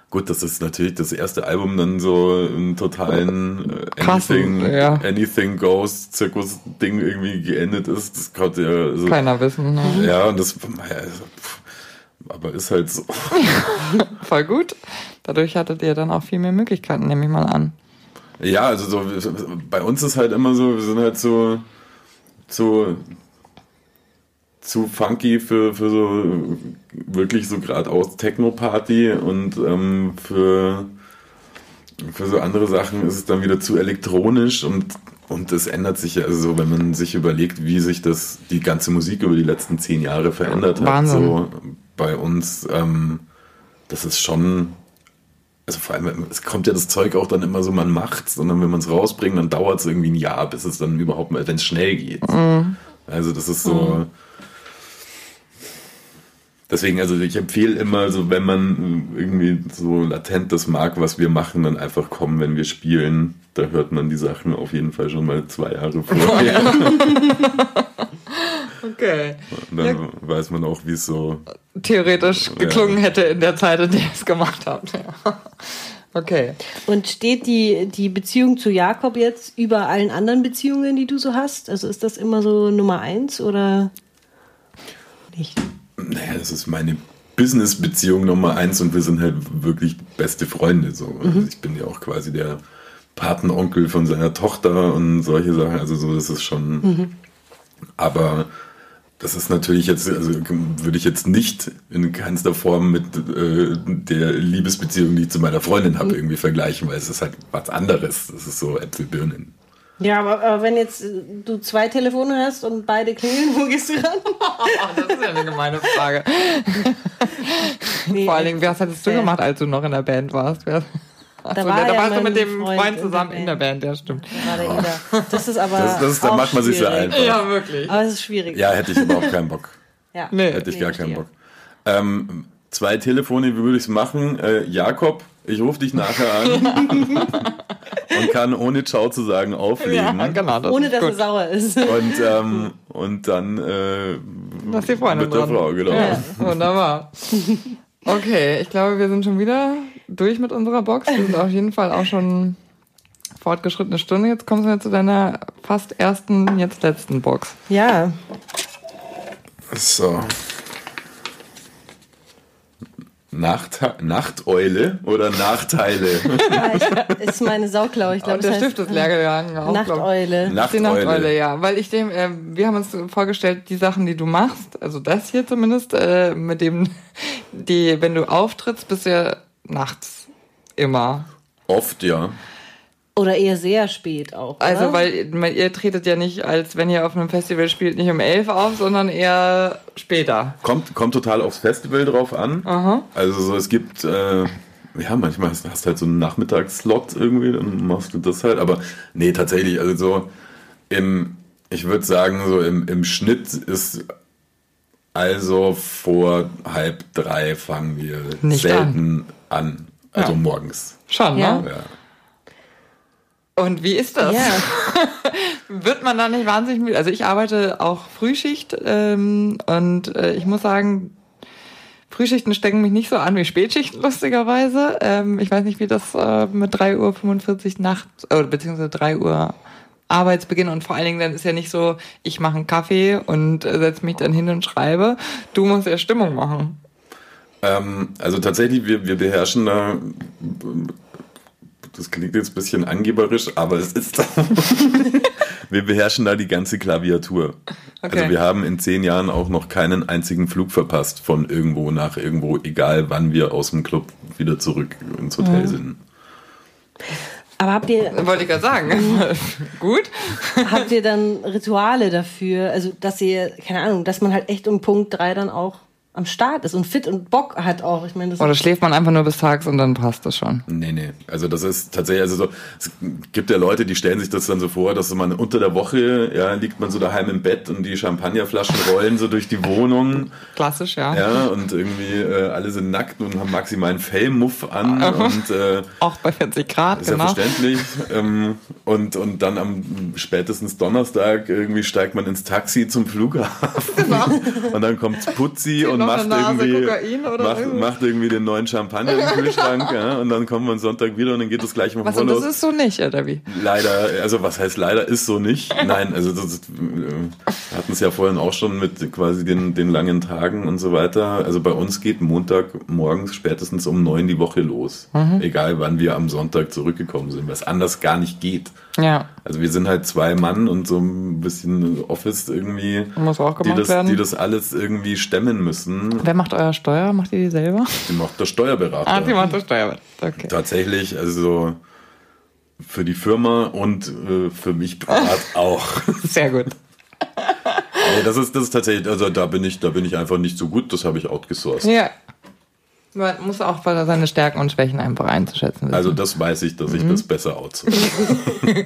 Gut, das ist natürlich das erste Album dann so im totalen äh, Krassen, Anything, ja. Anything Goes Zirkus-Ding irgendwie geendet ist. Das konnte ja so, Keiner wissen. Ne? ja, und das, also, pff, aber ist halt so. Voll gut. Dadurch hattet ihr dann auch viel mehr Möglichkeiten, nehme ich mal an. Ja, also so, bei uns ist halt immer so, wir sind halt so, so zu funky für, für so wirklich so geradeaus Techno-Party und ähm, für, für so andere Sachen ist es dann wieder zu elektronisch und und es ändert sich ja, also wenn man sich überlegt, wie sich das die ganze Musik über die letzten zehn Jahre verändert hat, Wahnsinn. so bei uns, ähm, das ist schon, also vor allem, es kommt ja das Zeug auch dann immer so, man macht's, sondern wenn man es rausbringt, dann dauert es irgendwie ein Jahr, bis es dann überhaupt mal, wenn es schnell geht. Also das ist so. Deswegen, also ich empfehle immer, so wenn man irgendwie so latent das mag, was wir machen, dann einfach kommen, wenn wir spielen. Da hört man die Sachen auf jeden Fall schon mal zwei Jahre vorher. Okay. Und dann weiß man auch, wie es so. Theoretisch geklungen hätte in der Zeit, in der ihr es gemacht habt. Ja. Okay. Und steht die, die Beziehung zu Jakob jetzt über allen anderen Beziehungen, die du so hast? Also ist das immer so Nummer eins oder nicht? Naja, das ist meine Business-Beziehung Nummer eins und wir sind halt wirklich beste Freunde. So. Also ich bin ja auch quasi der Patenonkel von seiner Tochter und solche Sachen. Also so, das ist schon. Aber das ist natürlich jetzt, also würde ich jetzt nicht in keinster Form mit äh, der Liebesbeziehung, die ich zu meiner Freundin habe, irgendwie vergleichen, weil es ist halt was anderes. Das ist so Äpfelbirnen. Ja, aber, aber wenn jetzt du zwei Telefone hast und beide klingeln, wo gehst du ran? das ist ja eine gemeine Frage. Nee, Vor allen Dingen, was hattest du gemacht, als du noch in der Band warst? Wer- Achso, war da ja warst du mit dem Freund Freund in zusammen der in der Band, ja, stimmt. Ida. Das ist aber. Das- das ist- da auch macht man sich sehr schwierig. einfach. Ja, wirklich. Aber es ist schwierig. Ja, hätte ich überhaupt keinen Bock. Ja. Nee. Hätte ich Nee, gar keinen Bock. Ähm, zwei Telefone, wie würde ich es machen? Äh, Jakob, ich rufe dich nachher an und kann ohne Ciao zu sagen auflegen. Ja, genau. Das Ohne dass gut. er sauer ist. Und, ähm, und dann äh, Das ist die Freundin mit der dran. Frau, genau. Ja, wunderbar. Okay, ich glaube, wir sind schon wieder durch mit unserer Box. Wir sind auf jeden Fall auch schon fortgeschrittene Stunde. Jetzt kommst du ja zu deiner fast ersten, jetzt letzten Box. Ja. So. Nacht Nachteule oder Nachteile? ja ich, ist meine Sauklaue. Ich glaube, Und der das heißt Stift ist leer gegangen. auch. Nachteule. Die Nachteule. Nachteule, ja. Weil ich dem, äh, wir haben uns vorgestellt, die Sachen, die du machst, also das hier zumindest, äh, mit dem, die, wenn du auftrittst, bist du ja nachts immer. Oft, ja. Oder eher sehr spät auch. Oder? Also, weil ihr tretet ja nicht, als wenn ihr auf einem Festival spielt, nicht um elf auf, sondern eher später. Kommt, kommt total aufs Festival drauf an. Also so, es gibt, äh, ja, manchmal hast, hast halt so einen Nachmittagsslot irgendwie, dann machst du das halt. Aber nee, tatsächlich, also so im, ich würde sagen, so im, im Schnitt ist also vor halb drei fangen wir Nicht selten an. Also Ja. morgens. Schon, Ja. ne? Ja. Und wie ist das? ja. Wird man da nicht wahnsinnig müde? Also ich arbeite auch Frühschicht ähm, und äh, ich muss sagen, Frühschichten stecken mich nicht so an wie Spätschichten, lustigerweise. Ähm, ich weiß nicht, wie das äh, mit 3.45 Uhr nachts, äh, beziehungsweise 3 Uhr Arbeitsbeginn und vor allen Dingen dann ist ja nicht so, ich mache einen Kaffee und äh, setze mich dann hin und schreibe. Du musst ja Stimmung machen. Ähm, also tatsächlich, wir, wir beherrschen da, das klingt jetzt ein bisschen angeberisch, aber es ist, wir beherrschen da die ganze Klaviatur. Okay. Also wir haben in zehn Jahren auch noch keinen einzigen Flug verpasst von irgendwo nach irgendwo, egal wann wir aus dem Club wieder zurück ins Hotel sind. Aber habt ihr, Wollte ich gerade sagen. Gut. habt ihr dann Rituale dafür? Also, dass ihr, keine Ahnung, dass man halt echt um Punkt drei dann auch am Start ist und fit und Bock hat auch. Ich meine, das Oder schläft man einfach nur bis tags und dann passt das schon. Nee, nee. Also das ist tatsächlich, also so, es gibt ja Leute, die stellen sich das dann so vor, dass man unter der Woche, ja, liegt man so daheim im Bett und die Champagnerflaschen rollen so durch die Wohnung. Klassisch, ja. Ja, und irgendwie äh, alle sind nackt und haben maximalen Fellmuff an und äh, Auch bei 40 Grad, ist ja genau. verständlich. ähm, und, und dann am spätestens Donnerstag irgendwie steigt man ins Taxi zum Flughafen. Genau. Und dann kommt Putzi und macht irgendwie, macht, macht, irgendwie den neuen Champagner im Kühlschrank ja, und dann kommen wir am Sonntag wieder und dann geht das gleich mal was, und das ist so nicht, oder wie? Leider, also was heißt leider ist so nicht. Nein, also das, äh, hatten es ja vorhin auch schon mit quasi den, den langen Tagen und so weiter. Also bei uns geht Montag morgens spätestens um neun die Woche los. Mhm. Egal wann wir am Sonntag zurückgekommen sind, was anders gar nicht geht. Ja. Also wir sind halt zwei Mann und so ein bisschen Office irgendwie, Muss auch die, das, werden. die das alles irgendwie stemmen müssen. Wer macht euer Steuer? Macht ihr die selber? Die macht der Steuerberater. Ah, die macht der Steuerberater. Okay. Tatsächlich, also für die Firma und äh, für mich privat auch. Sehr gut. nee, das ist, das ist tatsächlich, also da bin ich, da bin ich einfach nicht so gut, das habe ich outgesourced. Ja. Man muss auch seine Stärken und Schwächen einfach einzuschätzen wissen. Also das weiß ich, dass ich mhm. das besser outsource.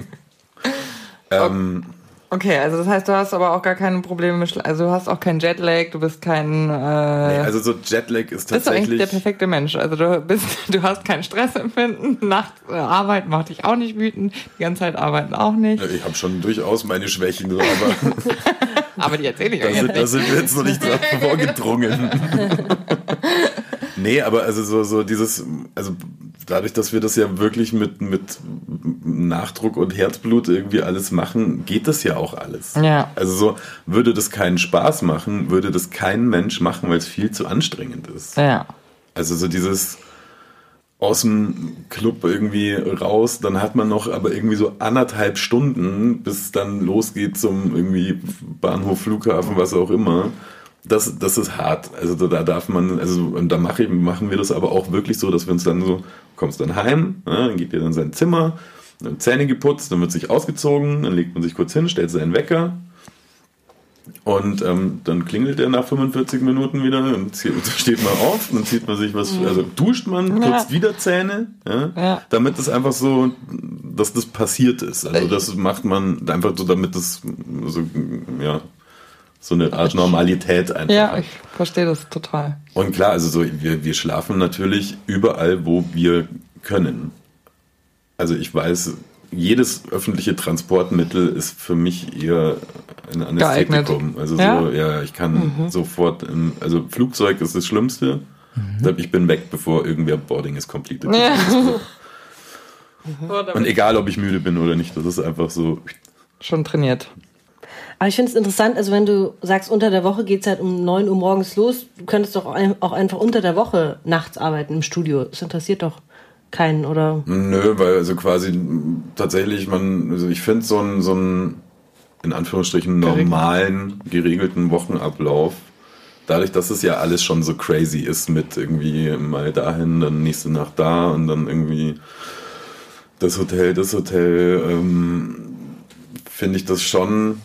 ähm, Okay, also das heißt, du hast aber auch gar keine Probleme mit, also du hast auch keinen Jetlag, du bist kein. Äh, nee, also so Jetlag ist tatsächlich. Bist du eigentlich der perfekte Mensch? Also du bist, du hast kein Stressempfinden, Nacht äh, Arbeit macht dich auch nicht wütend, die ganze Zeit arbeiten auch nicht. Ich habe schon durchaus meine Schwächen, aber. aber die erzähle ich euch. Da, da sind wir jetzt noch nicht dran vorgedrungen. nee, aber also so, so dieses, also dadurch, dass wir das ja wirklich mit, mit Nachdruck und Herzblut irgendwie alles machen, geht das ja auch alles. Ja. Also so, würde das keinen Spaß machen, würde das kein Mensch machen, weil es viel zu anstrengend ist. Ja. Also so dieses aus dem Club irgendwie raus, dann hat man noch aber irgendwie so anderthalb Stunden, bis es dann losgeht zum irgendwie Bahnhof, Flughafen, was auch immer das, das ist hart. Also da darf man, also da mache ich, machen wir das aber auch wirklich so, dass wir uns dann so, kommst dann heim, ja, dann geht ihr dann sein Zimmer, dann Zähne geputzt, dann wird sich ausgezogen, dann legt man sich kurz hin, stellt seinen Wecker und ähm, dann klingelt er nach 45 Minuten wieder und steht man auf, dann zieht man sich was, also duscht man, putzt ja. wieder Zähne, ja, ja. damit es einfach so, dass das passiert ist. Also das macht man einfach so, damit das so, ja, so eine Art Normalität einfach. Ja, ich verstehe das total. Und klar, also so, wir, wir schlafen natürlich überall, wo wir können. Also ich weiß, jedes öffentliche Transportmittel ist für mich eher ein Anästhetikum. Also ja? so, ja, ich kann mhm. sofort, im, also Flugzeug ist das Schlimmste. Mhm. Ich bin weg, bevor irgendwer Boarding ist complete. Ja. Und egal, ob ich müde bin oder nicht, das ist einfach so. Schon trainiert. Aber ich finde es interessant, also wenn du sagst, unter der Woche geht es halt um 9 Uhr morgens los, du könntest doch auch einfach unter der Woche nachts arbeiten im Studio. Das interessiert doch keinen, oder? Nö, weil also quasi tatsächlich man, also ich finde so einen, so einen, in Anführungsstrichen, normalen, geregelten Wochenablauf dadurch, dass es ja alles schon so crazy ist mit irgendwie mal dahin, dann nächste Nacht da und dann irgendwie das Hotel, das Hotel, ähm, finde ich das schon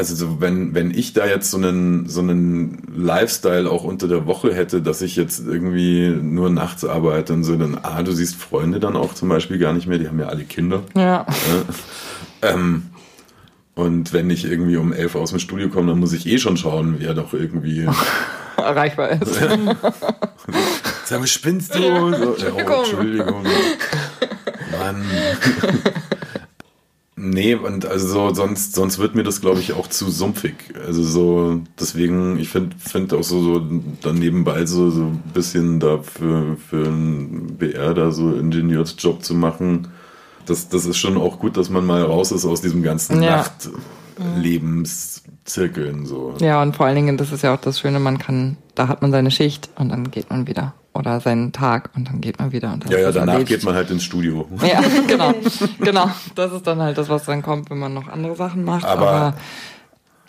also so, wenn, wenn ich da jetzt so einen, so einen Lifestyle auch unter der Woche hätte, dass ich jetzt irgendwie nur nachts arbeite und so, dann, ah, du siehst Freunde dann auch zum Beispiel gar nicht mehr, die haben ja alle Kinder. Ja. ja. Ähm, und wenn ich irgendwie um elf aus dem Studio komme, dann muss ich eh schon schauen, wer doch irgendwie erreichbar ist. Sag mal, spinnst du? So, oh, Entschuldigung. Mann. Nee, und also so, sonst, sonst wird mir das, glaube ich, auch zu sumpfig. Also so, deswegen, ich finde find auch so, so dann nebenbei so, so ein bisschen da für, für einen BR da so Ingenieursjob zu machen. Das, das ist schon auch gut, dass man mal raus ist aus diesem ganzen ja. Nachtlebenszirkeln. So. Ja, und vor allen Dingen, das ist ja auch das Schöne, man kann, da hat man seine Schicht und dann geht man wieder oder seinen Tag und dann geht man wieder. Und ja, ja, danach erledigt. geht man halt ins Studio. Ja, genau, genau. Das ist dann halt das, was dann kommt, wenn man noch andere Sachen macht. Aber, aber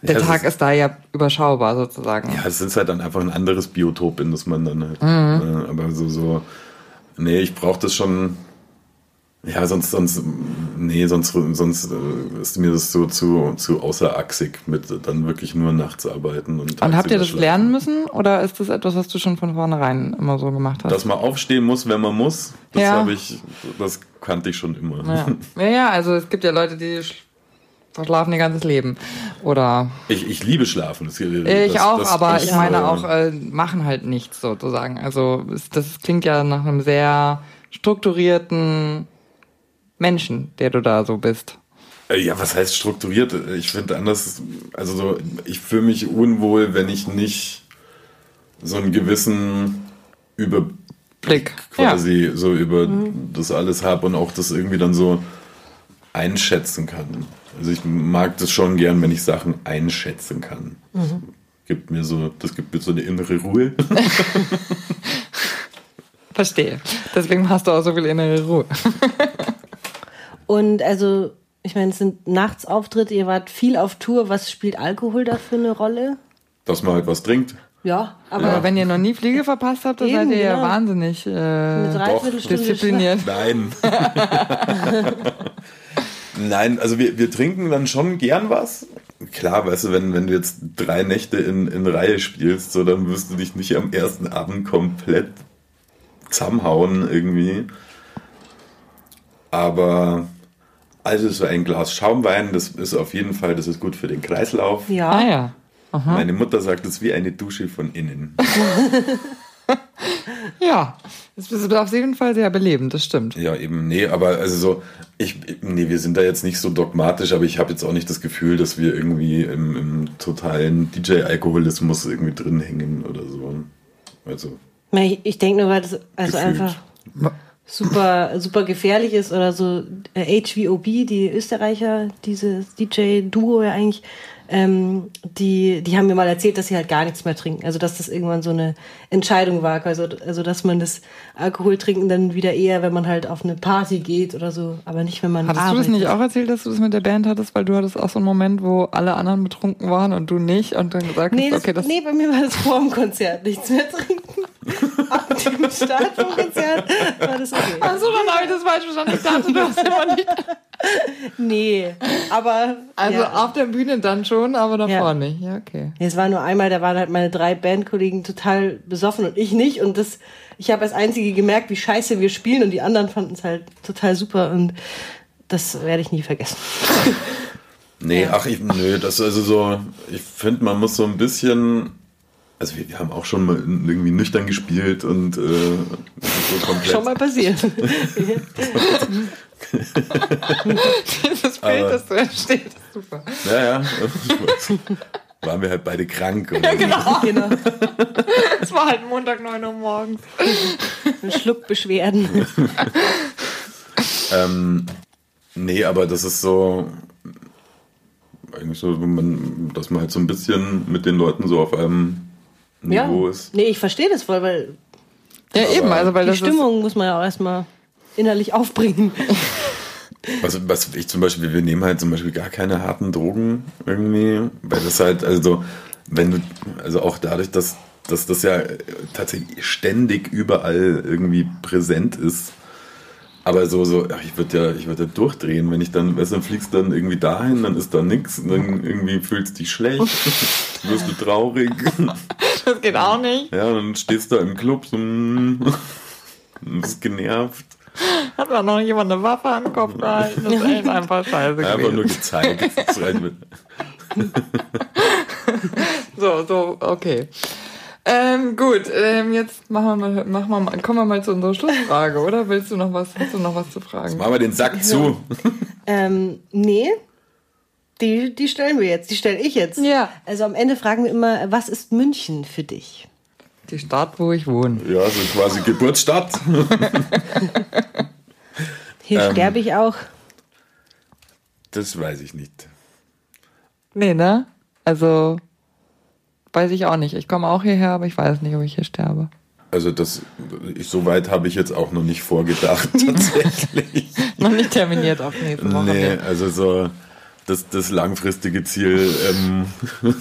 der ja, Tag ist, ist, da ja überschaubar sozusagen. Ja, es ist halt dann einfach ein anderes Biotop, in das man dann halt. Mhm. Äh, aber so, so, nee, ich brauche das schon ja, sonst, sonst, nee, sonst, sonst äh, ist mir das so zu, zu außerachsig mit dann wirklich nur nachts arbeiten. Und, und habt ihr das lernen müssen oder ist das etwas, was du schon von vornherein immer so gemacht hast? Dass man aufstehen muss, wenn man muss, das ja. habe ich, das kannte ich schon immer. Ja. ja, ja, also es gibt ja Leute, die verschlafen ihr ganzes Leben. Oder. Ich, ich liebe Schlafen. Das, ich auch, das aber ich meine auch, äh, machen halt nichts sozusagen. Also das klingt ja nach einem sehr strukturierten Menschen, der du da so bist? Äh, ja, was heißt strukturiert? Ich finde anders, also so, ich fühle mich unwohl, wenn ich nicht so einen gewissen Überblick Blick. quasi so über das alles habe und auch das irgendwie dann so einschätzen kann. Also ich mag das schon gern, wenn ich Sachen einschätzen kann. Das gibt mir so, das gibt mir so eine innere Ruhe. Verstehe. Deswegen hast du auch so viel innere Ruhe. Und also, ich meine, es sind Nachtsauftritte, ihr wart viel auf Tour. Was spielt Alkohol da für eine Rolle? Dass man halt was trinkt. Ja, aber Aber wenn ihr noch nie Fliege verpasst habt, dann Eben, seid ihr ja genau. wahnsinnig äh, diszipliniert. Nein. Nein, also wir, wir trinken dann schon gern was. Klar, weißt du, wenn, wenn du jetzt drei Nächte in, in Reihe spielst, so, dann wirst du dich nicht am ersten Abend komplett zusammenhauen irgendwie. Aber also so ein Glas Schaumwein, das ist auf jeden Fall, das ist gut für den Kreislauf. Ja. Ah ja. Meine Mutter sagt, es ist wie eine Dusche von innen. Ja. Das ist auf jeden Fall sehr belebend, das stimmt. Ja, eben, nee, aber also so, ich, nee, wir sind da jetzt nicht so dogmatisch, aber ich habe jetzt auch nicht das Gefühl, dass wir irgendwie im, im totalen DJ-Alkoholismus irgendwie drin hängen oder so. Also, Ich, ich denke nur, weil das also Gefühlt. einfach super, super gefährlich ist oder so äh, HVOB, die Österreicher, dieses DJ-Duo ja eigentlich, ähm, die, die haben mir mal erzählt, dass sie halt gar nichts mehr trinken. Also dass das irgendwann so eine Entscheidung war. Also, also dass man das Alkohol trinken dann wieder eher, wenn man halt auf eine Party geht oder so, aber nicht, wenn man Hattest du arbeitet. das nicht auch erzählt, dass du das mit der Band hattest, weil du hattest auch so einen Moment, wo alle anderen betrunken waren und du nicht und dann gesagt Nee, hast, das, okay, das nee, bei mir war das vor dem Konzert nichts mehr trinken. Ab dem Start vom Konzert war das okay. Achso, dann habe ich das falsch verstanden. Ich dachte, du hast immer nicht. Nee, aber Also ja. auf der Bühne dann schon, aber davor Ja. nicht. Ja, okay. Ja, Es war nur einmal, da waren halt meine drei Bandkollegen total besoffen und ich nicht. Und das, ich habe als Einzige gemerkt, wie scheiße wir spielen und die anderen fanden es halt total super und das werde ich nie vergessen. nee, ach, ich, nö, das ist also so, ich finde, man muss so ein bisschen, also wir, wir haben auch schon mal irgendwie nüchtern gespielt und äh, so komplett. Schon mal passiert. Dieses Bild, Aber- das du entsteht, ist super. Ja, ja. Waren wir halt beide krank. Oder genau. genau. Es war halt Montag 9 Uhr morgens. Schluckbeschwerden. Ähm, nee, aber das ist so eigentlich so, man, dass man halt so ein bisschen mit den Leuten so auf einem Ja. Niveau ist. Nee, ich verstehe das voll, weil Ja, eben, also weil die das Stimmung muss man ja auch erstmal innerlich aufbringen. Was, was ich zum Beispiel, wir nehmen halt zum Beispiel gar keine harten Drogen irgendwie, weil das halt, also wenn du, also auch dadurch, dass, dass das ja tatsächlich ständig überall irgendwie präsent ist, aber so, so, ach, ich würde ja, ich würde ja durchdrehen, wenn ich dann, weißt du, dann fliegst du dann irgendwie dahin, dann ist da nichts, und dann irgendwie fühlst du dich schlecht, wirst du traurig, das geht auch nicht. ja, und dann stehst du da im Club so, mm, und bist genervt, Hat da noch jemand eine Waffe an den Kopf gehalten? Das ist echt einfach scheiße einfach nur gewesen. gezeigt. So, so, okay. Ähm, gut, ähm, jetzt machen wir mal, machen wir mal, kommen wir mal zu unserer Schlussfrage, oder? Willst du noch was, hast du noch was zu fragen? Machen wir den Sack zu. Ähm, nee. Die, die stellen wir jetzt, die stelle ich jetzt. Ja. Also am Ende fragen wir immer, was ist München für dich? Die Stadt, wo ich wohne. Ja, so quasi Geburtsstadt. Hier Ähm. sterbe ich auch. Das weiß ich nicht. Nee, ne? Also, weiß ich auch nicht. Ich komme auch hierher, aber ich weiß nicht, ob ich hier sterbe. Also das, ich, so weit habe ich jetzt auch noch nicht vorgedacht tatsächlich. Noch nicht terminiert auf nächste Woche. nee, also so das, das langfristige Ziel. Ähm,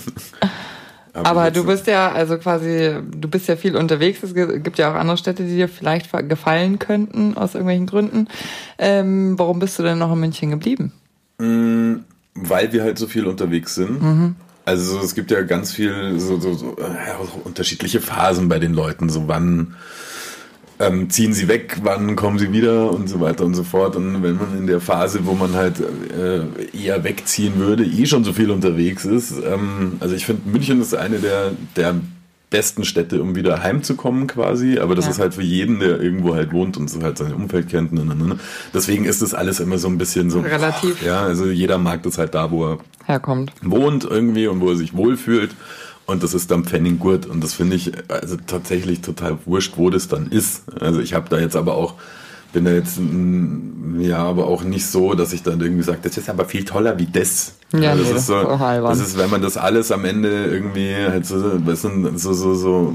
Aber du bist ja, also quasi, du bist ja viel unterwegs. Es gibt ja auch andere Städte, die dir vielleicht gefallen könnten, aus irgendwelchen Gründen. Ähm, warum bist du denn noch in München geblieben? weil wir halt so viel unterwegs sind. Also so, es gibt ja ganz viel so, so, so, äh, auch unterschiedliche Phasen bei den Leuten. So wann ähm, ziehen sie weg, wann kommen sie wieder und so weiter und so fort. Und wenn man in der Phase, wo man halt äh, eher wegziehen würde, eh schon so viel unterwegs ist. Ähm, also ich finde, München ist eine der, der besten Städte, um wieder heimzukommen quasi. Aber das Ja. ist halt für jeden, der irgendwo halt wohnt und so halt sein Umfeld kennt. ne, ne, ne. Deswegen ist das alles immer so ein bisschen so. Relativ. Ja, also jeder mag das halt da, wo er Herkommt. wohnt irgendwie und wo er sich wohlfühlt. und das ist dann Pfenninggurt und das finde ich also tatsächlich total wurscht, wo das dann ist. Also ich habe da jetzt aber auch bin da jetzt mm, ja aber auch nicht so, dass ich dann irgendwie sage, das ist aber viel toller wie das. Ja, das nee, ist so, das ist wenn man das alles am Ende irgendwie halt so, das sind so, so, so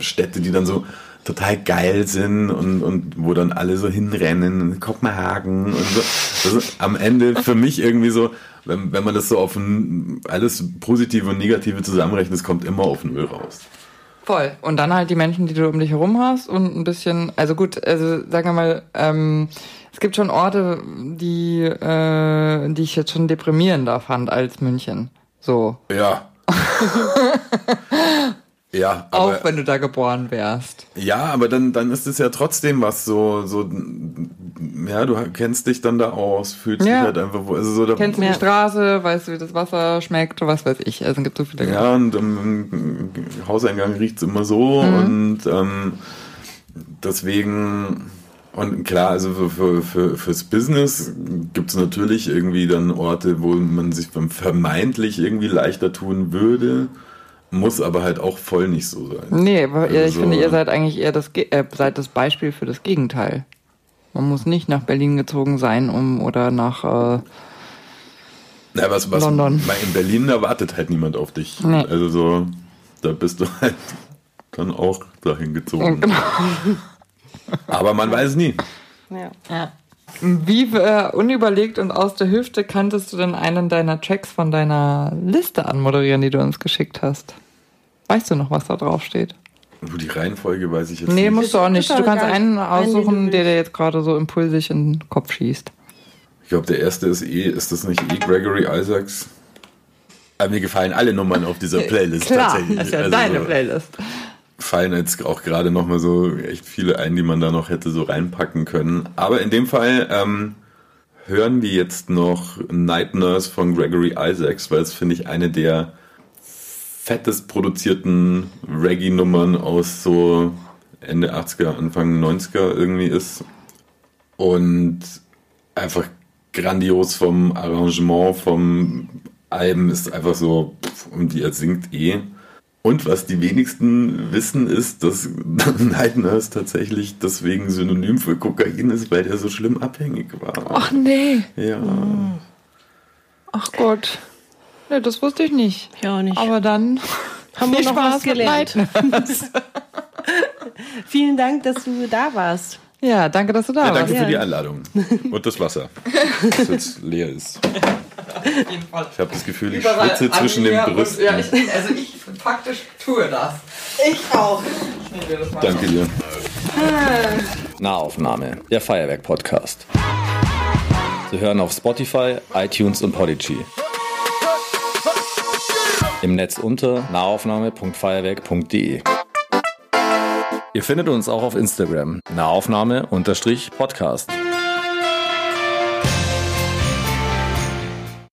Städte, die dann so total geil sind und, und wo dann alle so hinrennen, Kopenhagen und so. Das ist am Ende für mich irgendwie so, wenn, wenn man das so auf ein, alles Positive und Negative zusammenrechnet, es kommt immer auf Null raus. Voll. Und dann halt die Menschen, die du um dich herum hast und ein bisschen, also gut, also sagen wir mal, ähm, es gibt schon Orte, die, äh, die ich jetzt schon deprimierender fand als München. So. Ja. ja, aber, Auch wenn du da geboren wärst. ja, aber dann, dann ist es ja trotzdem was so, so, ja, du kennst dich dann da aus, fühlst Ja. dich halt einfach, wo- also so, da, Kennst du die Straße, weißt du, wie das Wasser schmeckt, was weiß ich. Also es gibt so viele. Ja, und im Hauseingang riecht's immer so Mhm. und ähm, deswegen, und klar, also für, für, für, fürs Business gibt's natürlich irgendwie dann Orte, wo man sich vermeintlich irgendwie leichter tun würde, muss aber halt auch voll nicht so sein. Nee, aber ihr- ich Also- finde, ihr seid eigentlich eher das, Ge- äh, seid das Beispiel für das Gegenteil. Man muss nicht nach Berlin gezogen sein, um oder nach äh, Na, was, was, London. Weil in Berlin erwartet halt niemand auf dich. Nee. Also so, da bist du halt dann auch dahin gezogen. Genau. Aber man weiß nie. Ja. Wie äh, unüberlegt und aus der Hüfte kanntest du denn einen deiner Tracks von deiner Liste anmoderieren, die du uns geschickt hast? Weißt du noch, was da drauf steht? Wo die Reihenfolge weiß ich jetzt Nee, nicht. musst du auch nicht. Du kannst einen aussuchen, du der dir jetzt gerade so impulsig in den Kopf schießt. Ich glaube, der erste ist eh, ist das nicht eh Gregory Isaacs? Aber mir gefallen alle Nummern auf dieser Playlist Klar, tatsächlich. das ist ja Also deine so Playlist. Fallen jetzt auch gerade noch mal so echt viele ein, die man da noch hätte so reinpacken können. Aber in dem Fall ähm, hören wir jetzt noch Night Nurse von Gregory Isaacs, weil es finde ich eine der fettest produzierten Reggae-Nummern aus so Ende 80er, Anfang 90er irgendwie ist. Und einfach grandios vom Arrangement, vom Alben ist einfach so, pff, und wie er singt eh. Und was die wenigsten wissen, ist, dass Night Nurse tatsächlich deswegen synonym für Kokain ist, weil er so schlimm abhängig war. Ach nee. Ja. Ach Gott. Nee, das wusste ich nicht. Ich auch nicht. Aber dann Haben wir noch was Spaß mit gelernt. Vielen Dank, dass du da warst. Ja, danke, dass du da Ja, warst. danke Ja. für die Einladung. Und das Wasser, das jetzt leer ist. Ich habe das Gefühl, ich schwitze zwischen den Brüsten. Ja, ich, also ich faktisch tue das. Ich auch. Danke dir. Nahaufnahme, der Feuerwerk-Podcast. Zu hören auf Spotify, iTunes und Podigy. Im Netz unter nahaufnahme.feuerwerk.de. Ihr findet uns auch auf Instagram, nahaufnahme-podcast.